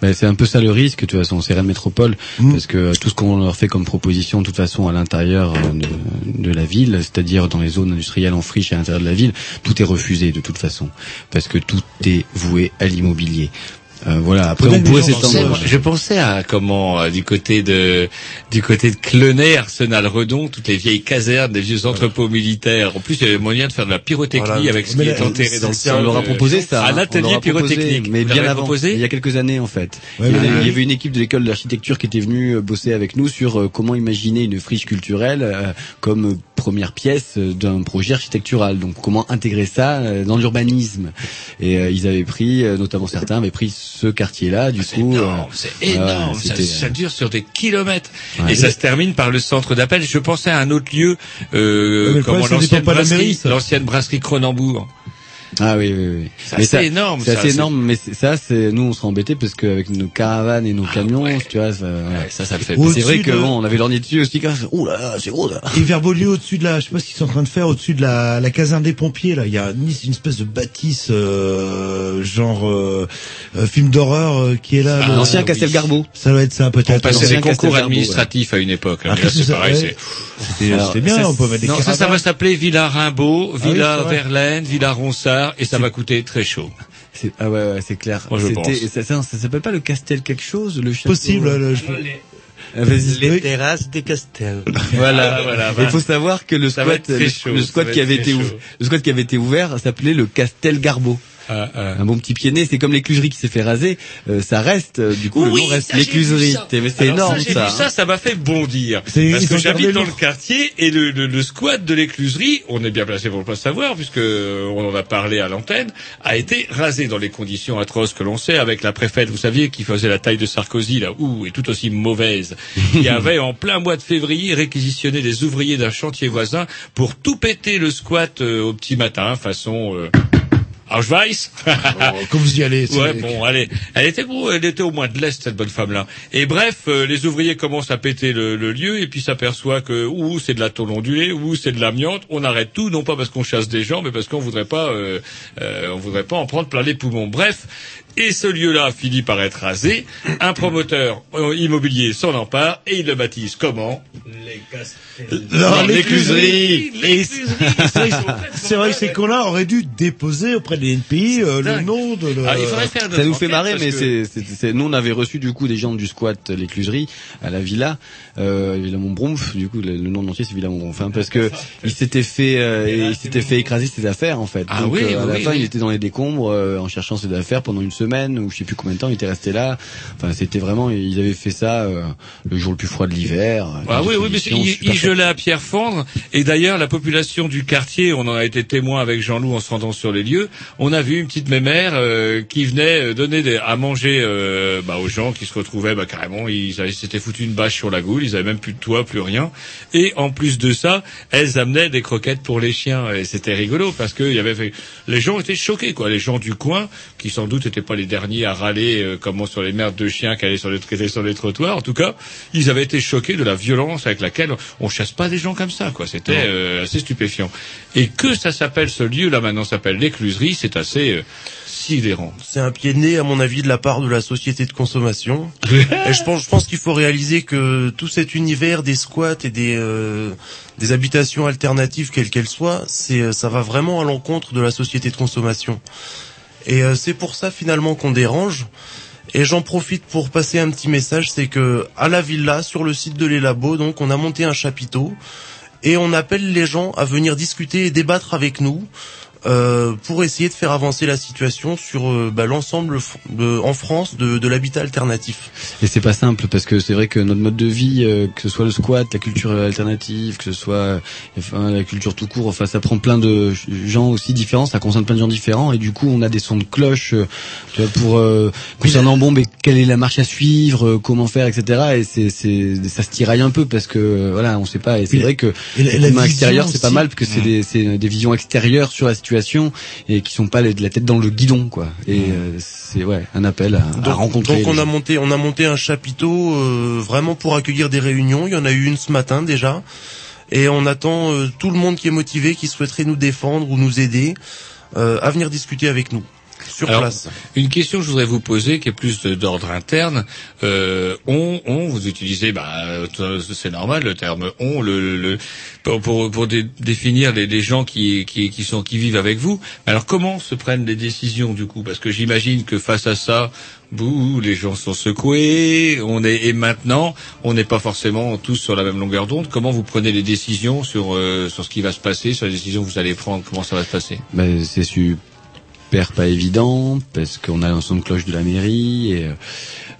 Ben, c'est un peu ça le risque, de toute façon, c'est Rennes Métropole, Mm. parce que tout ce qu'on leur fait comme proposition, de toute façon, à l'intérieur de, de la ville, c'est-à-dire dans les zones industrielles en friche à l'intérieur de la ville, tout est refusé de toute façon, parce que tout est voué à l'immobilier. Euh, voilà. Après, on pourrait s'étendre. Je pensais à comment euh, du côté de du côté de Clenay, Arsenal Redon, toutes les vieilles casernes, des vieux entrepôts militaires. En plus, il y avait moyen de faire de la pyrotechnie Voilà. avec ce Mais qui là, est enterré dans le sol. On leur a euh, proposé ça. Un hein. Atelier pyrotechnique. mais bien avant. proposé Il y a quelques années en fait. Ouais, il, y avait, il y avait une équipe de l'école d'architecture qui était venue euh, bosser avec nous sur euh, comment imaginer une friche culturelle euh, comme euh, première pièce euh, d'un projet architectural. Donc comment intégrer ça euh, dans l'urbanisme? Et euh, ils avaient pris, euh, notamment certains avaient pris ce quartier-là. Du coup, euh, C'est ouais, énorme, ça, ça dure sur des kilomètres Ouais. et ça se termine par le centre d'appel. Je pensais à un autre lieu, euh, Ouais, comment l'ancienne brasserie, l'ancienne brasserie Cronenbourg. Ah oui, oui, oui. C'est ça- énorme, C'est ça, assez c'est- énorme, mais ça, c'est nous, on serait embêtés parce qu'avec nos caravanes et nos camions, tu vois, ça, ouais. ça, ça le fait. C'est vrai que de- bon, on avait lorgné dessus aussi. Quand... Ouh là, là, c'est gros là. Et vers Beaulieu, au-dessus de la, je sais pas ce qu'ils sont en train de faire, au-dessus de la, la caserne des pompiers, là, il y a une, une espèce de bâtisse, euh, genre euh, euh, film d'horreur euh, qui est là. Ah, le- l'ancien Castel Garbeau. Ça doit être ça, On peut-être. passait L'ancien des concours administratifs à une époque. Ah, c'est ça, pareil. C'était bien, ça, on peut mettre des Non, ça, ça va s'appeler Villa Rimbaud, Ah Villa. Verlaine, Villa Ronsard, et ça va coûter très chaud. Ah ouais, ouais, c'est clair. Moi, je C'était- pense. Ça, ça, ça s'appelle pas le Castel quelque chose, le château Possible, le- je- Ah. Les Oui. terrasses des Castel. Voilà. Ah, voilà, Il voilà. faut savoir que le Ça squat, le, chaud, le ça squat qui avait été, ou- chaud. le squat qui avait été ouvert s'appelait le Castel Garbo. Ah, ah. Un bon petit pied c'est comme l'écluserie qui s'est fait raser, euh, ça reste, euh, du coup, le nom reste l'écluserie. C'est énorme ça, j'ai ça. vu ça, ça m'a fait bondir. C'est- Parce que j'habite dans le- quartier et le, le, le squat de l'écluserie, on est bien placé pour le savoir puisque euh, on en a parlé à l'antenne, a été rasé dans les conditions atroces que l'on sait avec la préfète, vous saviez, qui faisait la taille de Sarkozy là, ouh, et tout aussi mauvaise, qui avait en plein mois de février réquisitionné des ouvriers d'un chantier voisin pour tout péter le squat euh, au petit matin, façon euh, Auschwitz. Quand vous y allez, Ouais, bon, allez. Elle était bon, elle était au moins de l'Est, cette bonne femme-là. Et bref, euh, les ouvriers commencent à péter le, le lieu et puis s'aperçoit que ou c'est de la tôle ondulée, ou c'est de l'amiante. On arrête tout, non pas parce qu'on chasse des gens, mais parce qu'on voudrait pas, euh, euh, on voudrait pas en prendre plein les poumons. Bref. Et ce lieu-là finit par être rasé. Un promoteur euh, immobilier s'en empare et il le baptise comment Non, l'écluserie. C'est vrai que- ces cons-là auraient dû déposer auprès de des NPI, euh, le nom de le... Ah, il faudrait faire ça nous fait marrer, mais que- c'est, c'est, c'est- nous on avait reçu du coup des gens du squat l'écluserie à la villa, euh, Villa Montbrouf, du coup le, le nom entier c'est Villa Montbrouf, hein, parce que il s'était fait, euh, il s'était fait écraser ses affaires en fait. Ah Donc oui, euh, à la oui, fin oui. il était dans les décombres euh, en cherchant ses affaires pendant une semaine ou je sais plus combien de temps il était resté là. Enfin c'était vraiment, ils avaient fait ça euh, le jour le plus froid de l'hiver. Ah oui, oui, mais il, il gelait à pierre fendre. Et d'ailleurs, la population du quartier, on en a été témoin avec Jean-Loup en se rendant sur les lieux. On a vu une petite mémère euh, qui venait euh, donner des- à manger euh, bah, aux gens qui se retrouvaient bah, carrément. Ils s'étaient foutu une bâche sur la goule. Ils avaient même plus de toit, plus rien. Et en plus de ça, elles amenaient des croquettes pour les chiens. Et c'était rigolo parce que y avait fait... les gens étaient choqués, quoi. Les gens du coin, qui sans doute n'étaient pas les derniers à râler euh, comment sur les merdes de chiens qui allaient sur les, qui étaient sur les trottoirs. En tout cas, ils avaient été choqués de la violence avec laquelle on chasse pas des gens comme ça, quoi. C'était euh, assez stupéfiant. Et que ça s'appelle ce lieu-là maintenant s'appelle l'écluserie, c'est assez euh, sidérant. C'est un pied de nez, à mon avis, de la part de la société de consommation. et je pense, je pense qu'il faut réaliser que tout cet univers des squats et des, euh, des habitations alternatives, quelles qu'elles soient, c'est, euh, ça va vraiment à l'encontre de la société de consommation. Et euh, c'est pour ça finalement qu'on dérange. Et j'en profite pour passer un petit message, c'est que à la villa, sur le site de les donc on a monté un chapiteau et on appelle les gens à venir discuter et débattre avec nous euh, pour essayer de faire avancer la situation sur euh, bah, l'ensemble en France de, de l'habitat alternatif. Et c'est pas simple parce que c'est vrai que notre mode de vie, euh, que ce soit le squat, la culture alternative, que ce soit euh, enfin, la culture tout court, enfin ça prend plein de gens aussi différents, ça concerne plein de gens différents et du coup on a des sons de cloche euh, tu vois, pour euh, concernant bon mais quelle est la marche à suivre, euh, comment faire, etc. Et c'est c'est ça se tiraille un peu parce que euh, voilà on sait pas et c'est vrai que et la- la c'est pas mal parce que c'est des c'est des visions extérieures sur la situation et qui sont pas la tête dans le guidon quoi. Et euh, c'est ouais un appel à, rencontrer. donc on a gens. monté, on a monté un chapiteau euh, vraiment pour accueillir des réunions. Il y en a eu une ce matin déjà, et on attend euh, tout le monde qui est motivé, qui souhaiterait nous défendre ou nous aider, à venir discuter avec nous sur Alors, place. Une question que je voudrais vous poser, qui est plus d'ordre interne. Euh, on, on, vous utilisez, bah, euh, c'est normal le terme on, le, le- le- pour, pour, pour dé- définir les, les gens qui, qui, qui sont qui vivent avec vous. Alors comment se prennent les décisions du coup? Parce que j'imagine que face à ça, bouh, les gens sont secoués. On est et maintenant, on n'est pas forcément tous sur la même longueur d'onde. Comment vous prenez les décisions sur euh, sur ce qui va se passer, sur les décisions que vous allez prendre? Comment ça va se passer? Ben, c'est super pas évident parce qu'on a un son de cloche de la mairie et euh,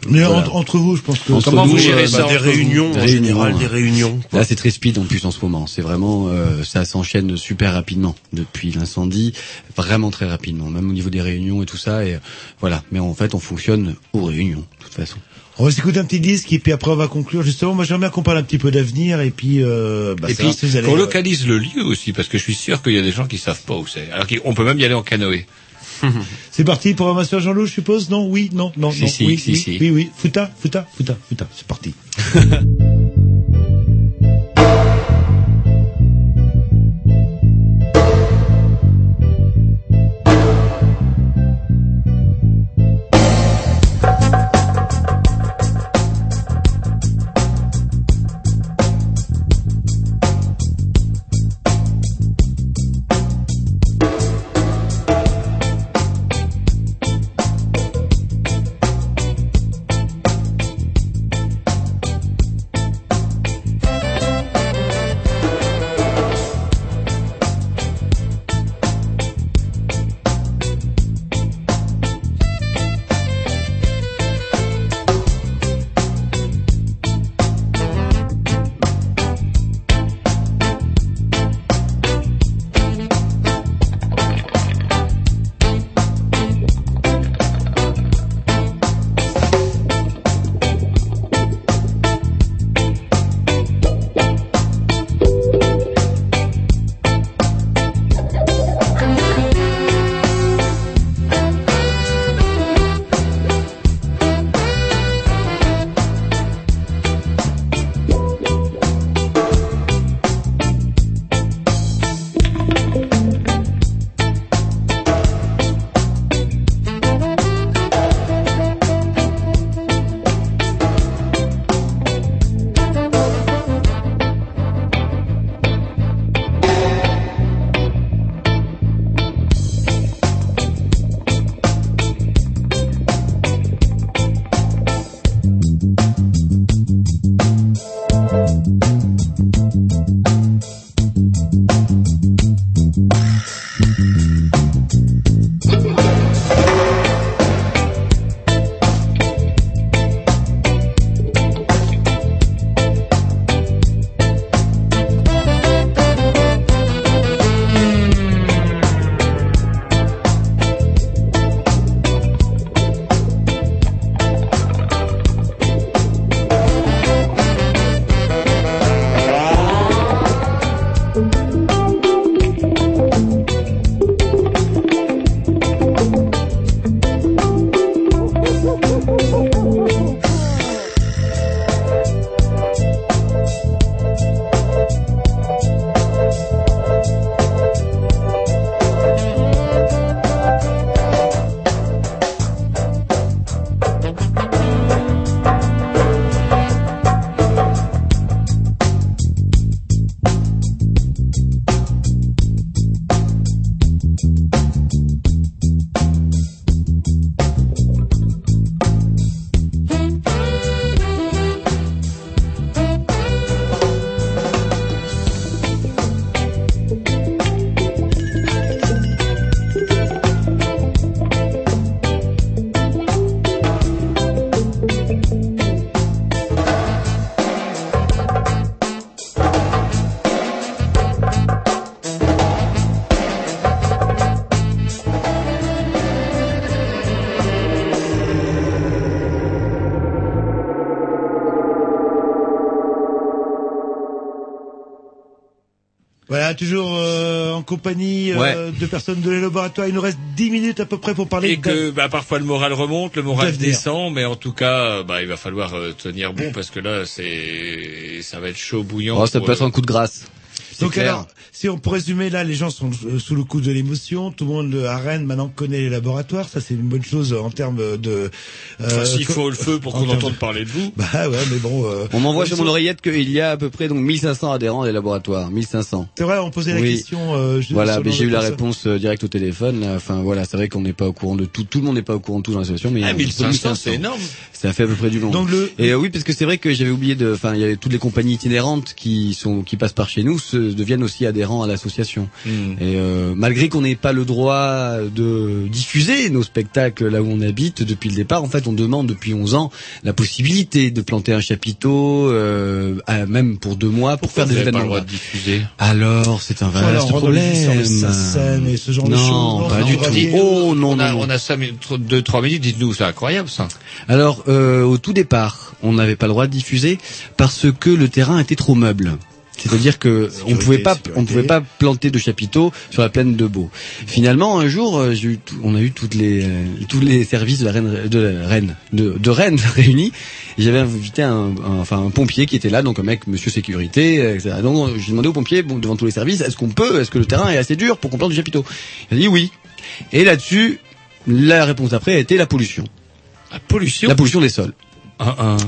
Mais voilà. entre, entre vous, je pense que... Entre Comment vous gérez euh, ça bah, des entre vous réunions, Des en réunions, général, hein. des réunions. Là, c'est très speed en plus en ce moment. C'est vraiment, euh, ça s'enchaîne super rapidement depuis l'incendie, vraiment très rapidement, même au niveau des réunions et tout ça. Et euh, voilà. Mais en fait, on fonctionne aux réunions, de toute façon. On va s'écouter un petit disque et puis après on va conclure. Justement, moi j'aimerais bien qu'on parle un petit peu d'avenir et puis... Euh, bah, et puis si vous allez, qu'on euh, localise le lieu aussi, parce que je suis sûr qu'il y a des gens qui savent pas où c'est. Alors qu'on peut même y aller en canoë. C'est parti pour Master Jean-Loup, je suppose? Non, oui, non, non, Si, non, si, oui, si, oui, oui, oui, Fouta, Fouta, Fouta, Fouta, c'est parti. Voilà, toujours euh, en compagnie euh, Ouais. de personnes de les laboratoires. Il nous reste 10 minutes à peu près pour parler Et de- que bah, parfois le moral remonte, le moral descend, mais en tout cas, euh, bah, il va falloir tenir bon parce que là, c'est ça va être chaud bouillant. Oh, ça pour, peut être un coup de grâce. Donc clair. alors, si on peut résumer, là, les gens sont euh, sous le coup de l'émotion. Tout le monde euh, à Rennes maintenant connaît les laboratoires. Ça, c'est une bonne chose en termes de. Enfin, S'il faut le feu pour qu'on entende de- parler de vous. Bah ouais, mais bon. euh, On m'envoie sur mon oreillette qu'il y a à peu près donc 1500 adhérents des laboratoires. 1500. C'est vrai, on posait la Oui. question. euh, je- Voilà, mais j'ai eu la réponse euh, directe au téléphone. là. Enfin voilà, c'est vrai qu'on n'est pas au courant de tout. Tout le monde n'est pas au courant de tout dans l'association, mais Ah, il y a 1500, c'est énorme. Ça fait à peu près du monde. Donc le- Et euh, oui, parce que c'est vrai que j'avais oublié de. Enfin, il y a toutes les compagnies itinérantes qui sont qui passent par chez nous deviennent aussi adhérents à l'association. Hmm. Et euh, malgré qu'on n'ait pas le droit de diffuser nos spectacles là où on habite depuis le départ, en fait, on demande depuis 11 ans la possibilité de planter un chapiteau, euh, à- même pour deux mois, pour faire vous des avez pas événements. le droit de diffuser? Alors, c'est un Voilà, vaste on le problème. SACEM et ce genre de non, choses. pas Non, du tout. Oh non, on non, a, non. on a cinq minutes, deux, trois minutes. Dites-nous, c'est incroyable ça. Alors, euh, au tout départ, on n'avait pas le droit de diffuser parce que le terrain était trop meuble. C'est-à-dire que on pouvait pas, on pouvait pas planter de chapiteaux sur la plaine de Beau. Finalement, un jour, euh, j'ai eu on a eu toutes les, euh, tous les services de la reine, de la reine, de, de Rennes réunis. J'avais invité un, un- enfin un pompier qui était là, donc un mec, monsieur sécurité, euh, etc. Donc j'ai demandé au pompier, bon, devant tous les services, est-ce qu'on peut, est-ce que le terrain est assez dur pour qu'on plante du chapiteau? Il a dit oui. Et là-dessus, la réponse après a été la pollution. La pollution? La pollution des sols.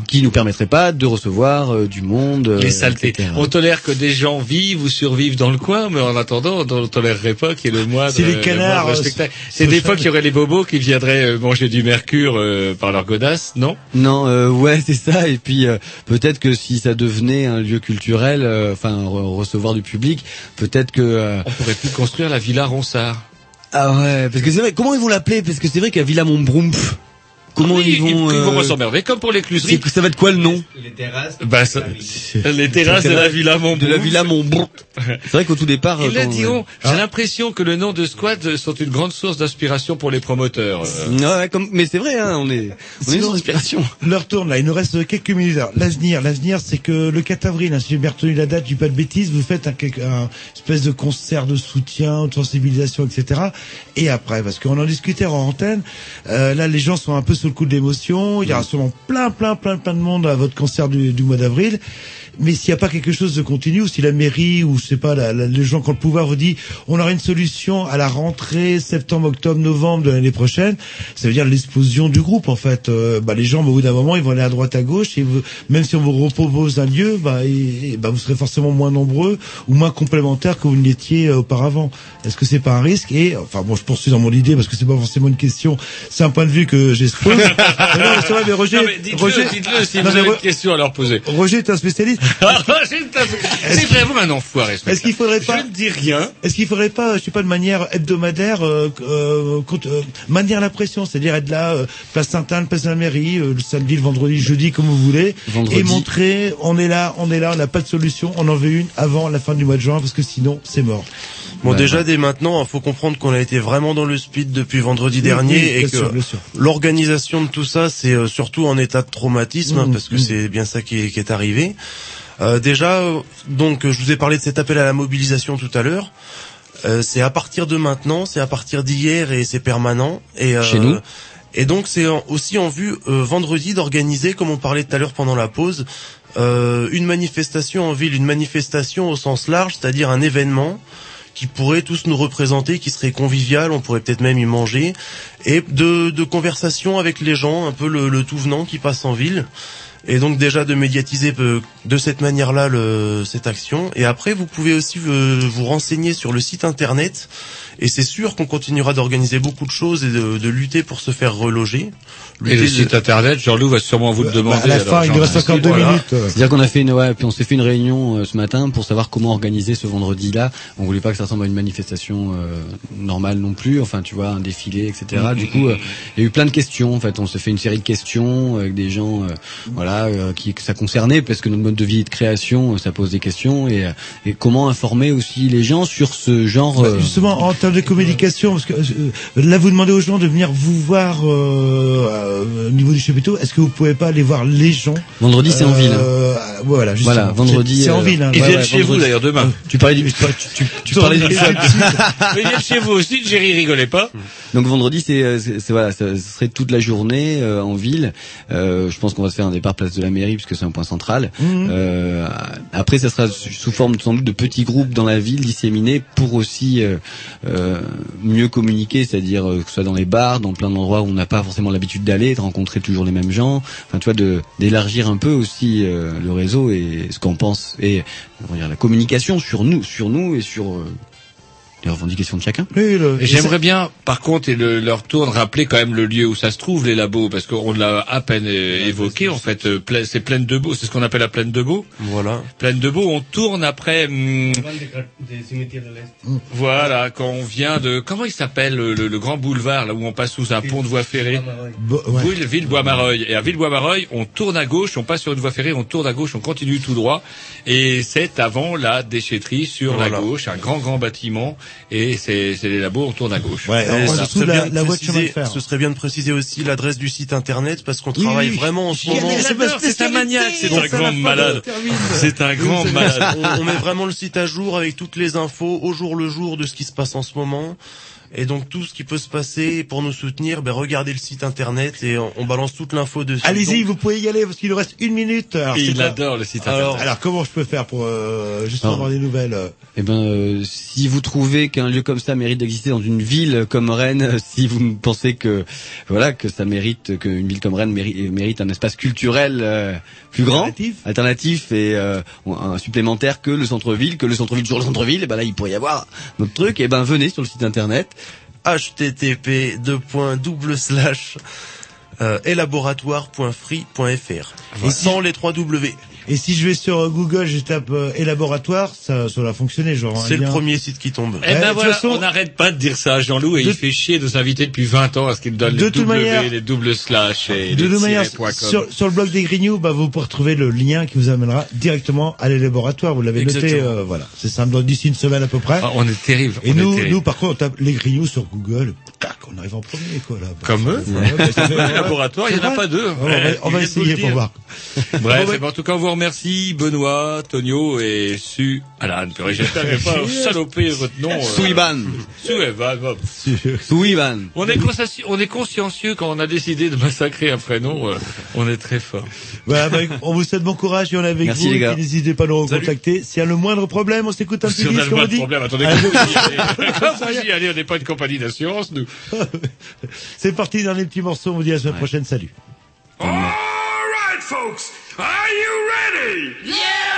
Qui nous permettrait pas de recevoir euh, du monde. euh, Les saletés. etc. On tolère que des gens vivent ou survivent dans le coin, mais en attendant, on ne tolérerait pas qu'il y ait le moindre, C'est les le canards, spectacle. C'est des fois qu'il y aurait les bobos qui viendraient euh, manger du mercure euh, par leur godasse, non? Non, euh, ouais, c'est ça. Et puis peut-être que si ça devenait un lieu culturel, enfin re- recevoir du public, peut-être que. On pourrait plus construire la villa Ronsard. Ah ouais, parce que c'est vrai. Comment ils vont l'appeler? Parce que c'est vrai qu'à Villa Montbrumpf. Comment Oui, ils vont ils, ils vont euh, s'emmerder, comme pour l'écluserie. c'est- Ça va être quoi le nom? Les terrasses. Bah, ça- les terrasses de la villa Montbrumpf. De la Villa. C'est vrai qu'au tout départ. Ils euh, le quand- diront. J'ai l'impression que le nom de squad sont une grande source d'inspiration pour les promoteurs. euh. Ouais, comme... mais c'est vrai, hein, on est, on est sur inspiration. L'heure tourne là, il nous reste quelques minutes. L'avenir, l'avenir, c'est que le 4 avril, hein, si j'ai bien retenu la date, du pas de bêtises, vous faites un, un espèce de concert de soutien, de sensibilisation, etc. Et après, parce qu'on en discutait en antenne, euh, là les gens sont un peu sous le coup de l'émotion. Il y aura sûrement plein, plein, plein, plein de monde à votre concert du, du mois d'avril. Mais s'il n'y a pas quelque chose de continu, ou si la mairie ou je sais pas, la, la- les gens qui ont le pouvoir vous dit, on aura une solution à la rentrée septembre, octobre, novembre de l'année prochaine, ça veut dire l'explosion du groupe en fait. Euh, bah, les gens, au bout d'un moment, ils vont aller à droite, à gauche, et vous- même si on vous repropose un lieu, bah, et- et, bah, vous serez forcément moins nombreux ou moins complémentaires que vous ne l'étiez euh, auparavant. Est-ce que c'est pas un risque? Et enfin, bon, je poursuis dans mon idée parce que c'est pas forcément une question, c'est un point de vue que. Mais non, mais c'est vrai, mais Roger, Non, mais dites-le, Roger, dites-le si non, vous avez une question à leur poser. Roger est un spécialiste. C'est vraiment un enfoiré. ce Est-ce qu'il faudrait pas Je ne dis rien. Est-ce qu'il faudrait pas, je sais pas, de manière hebdomadaire, euh, euh, euh, maintenir la pression, c'est-à-dire être là, euh, place Sainte-Anne, place de la mairie, euh, le samedi, le vendredi, le jeudi, comme vous voulez, Vendredi. et montrer, on est là, on est là, on n'a pas de solution, on en veut une avant la fin du mois de juin, parce que sinon, c'est mort. Bon, Ouais, déjà, ouais. dès maintenant, il faut comprendre qu'on a été vraiment dans le speed depuis vendredi Oui, dernier oui, et que l'organisation de tout ça, c'est euh, surtout en état de traumatisme, hein, Mmh, parce que mmh. c'est bien ça qui est, qui est arrivé. Euh, déjà, euh, donc, je vous ai parlé de cet appel à la mobilisation tout à l'heure. Euh, c'est à partir de maintenant, c'est à partir d'hier et c'est permanent. Et, euh, Chez nous Et donc, c'est aussi en vue vendredi d'organiser, comme on parlait tout à l'heure pendant la pause, une manifestation en ville, une manifestation au sens large, c'est-à-dire un événement qui pourrait tous nous représenter, qui serait convivial, on pourrait peut-être même y manger, et de, de conversation avec les gens, un peu le, le tout venant qui passe en ville, et donc déjà de médiatiser euh, de cette manière-là cette action. Et après, vous pouvez aussi euh, vous renseigner sur le site internet, et c'est sûr qu'on continuera d'organiser beaucoup de choses et de, de lutter pour se faire reloger. Et le Lutter- site internet, Jean-Loup va sûrement vous le demander. à la alors, fin, il nous reste encore deux voilà. minutes. euh. C'est-à-dire qu'on a fait une, ouais, puis on s'est fait une réunion euh, ce matin pour savoir comment organiser ce vendredi-là. On voulait pas que ça ressemble à une manifestation euh, normale non plus. Enfin, tu vois, un défilé, etc. Du coup, euh, il y a eu plein de questions. En fait, on s'est fait une série de questions avec des gens, euh, voilà, euh, qui que ça concernait parce que notre mode de vie et de création, euh, ça pose des questions et, euh, et comment informer aussi les gens sur ce genre. Bah, euh, Justement, en termes de communication, parce que euh, là vous demandez aux gens de venir vous voir euh, euh, au niveau du chapiteau. Est-ce que vous pouvez pas aller voir les gens Vendredi, c'est en ville. Euh, Voilà, justement. Voilà, vendredi. C'est en euh, ville. Hein. Ils Ouais, viennent ouais, chez vous d'ailleurs demain. Tu parlais du, tu, tu, tu parlais du Ils viennent chez vous aussi, Jerry rigolait pas. Donc vendredi, c'est, euh, voilà, ça, ce serait toute la journée euh, en ville. Euh, je pense qu'on va se faire un départ place de la mairie puisque c'est un point central. Euh, après, ça sera sous sous forme sans doute de petits groupes dans la ville disséminés pour aussi euh, euh, mieux communiquer, c'est-à-dire euh, que ce soit dans les bars, dans plein d'endroits où on n'a pas forcément l'habitude d'aller, de rencontrer toujours les mêmes gens. Enfin, tu vois, d'élargir un peu aussi euh, le réseau et ce qu'on pense et la communication sur nous, sur nous et sur les revendications de chacun. Oui, le- Et J'aimerais bien, par contre, et le, leur tour, rappeler quand même le lieu où ça se trouve, les labos, parce qu'on l'a à peine évoqué, en fait, euh, c'est Plaine de Beau, c'est ce qu'on appelle la Plaine de Beau. Voilà. Plaine de Beau, on tourne après, hum, Des cimetières de l'Est. voilà, quand on vient de, comment il s'appelle, le, le- grand boulevard, là où on passe sous un pont de voie ferrée? Bo- ouais. Ville, Villebois-Mareuil. Et à Villebois-Mareuil, on tourne à gauche, on passe sur une voie ferrée, on tourne à gauche, on continue tout droit. Et c'est avant la déchetterie sur Voilà. la gauche, un grand, grand bâtiment. Et c'est c'est les labos, on tourne à gauche. Ouais, Et serait de la, bien de la voie de chemin de préciser- fer. Ce serait bien de préciser aussi l'adresse du site internet parce qu'on Oui, travaille oui, vraiment en ce moment. c'est un maniaque, c'est un ça, grand malade. C'est un grand malade. on, on met vraiment le site à jour avec toutes les infos au jour le jour de ce qui se passe en ce moment. Et donc tout ce qui peut se passer pour nous soutenir, ben regardez le site internet et on, on balance toute l'info dessus. Allez-y, Donc, vous pouvez y aller parce qu'il nous reste une minute. Alors, il quoi adore le site Alors, internet. Alors comment je peux faire pour euh, juste Alors. avoir des nouvelles euh Eh ben, euh, si vous trouvez qu'un lieu comme ça mérite d'exister dans une ville comme Rennes, euh, si vous pensez que voilà que ça mérite, qu'une ville comme Rennes mérite, mérite un espace culturel euh, plus grand, Alternatif. alternatif et euh, un supplémentaire que le centre-ville, que le centre-ville toujours le centre-ville, et ben là il pourrait y avoir notre truc. Et ben venez sur le site internet. Http double slash euh, élaboratoire.free.fr et sans les trois W. Et si je vais sur euh, Google, je tape euh, élaboratoire, ça, ça va fonctionner, genre. un C'est le premier site qui tombe. Eh ben voilà, façon- on n'arrête pas de dire ça à Jean-Loup et De- il fait chier de s'inviter depuis 20 ans à ce qu'il donne De les manière- les doubles slash et De les toute manière, sur, sur le blog des Grignoux, bah, vous pourrez retrouver le lien qui vous amènera directement à l'élaboratoire. Vous l'avez noté, euh, voilà. C'est simple, donc d'ici une semaine à peu près. Ah, on est terrible. Et on est nous, terrible. nous, par contre, on tape les Grignoux sur Google. Tac, on arrive en premier, quoi, là. Bah, Comme eux. Ouais, bah, c'est- Le laboratoire, il n'y en a pas deux. on va, essayer pour voir. Bref, Bon, en tout cas, on vous remercie, Benoît, Tonio et Su. Alan, purée, j'espère que pas saloper votre nom. euh. Bon. Souiban. On est, consciencieux, on est consciencieux quand on a décidé de massacrer un prénom. euh, on est très fort. Voilà, bah, on vous souhaite bon courage et on est avec Merci, vous. N'hésitez pas à nous recontacter. S'il y a le moindre problème, on s'écoute un petit Si on a disque, le dit. problème, attendez, allez, on n'est pas une compagnie d'assurance, nous. C'est parti, dernier petit morceau. On vous dit à la semaine prochaine. Salut. All right, folks, are you ready? Yeah!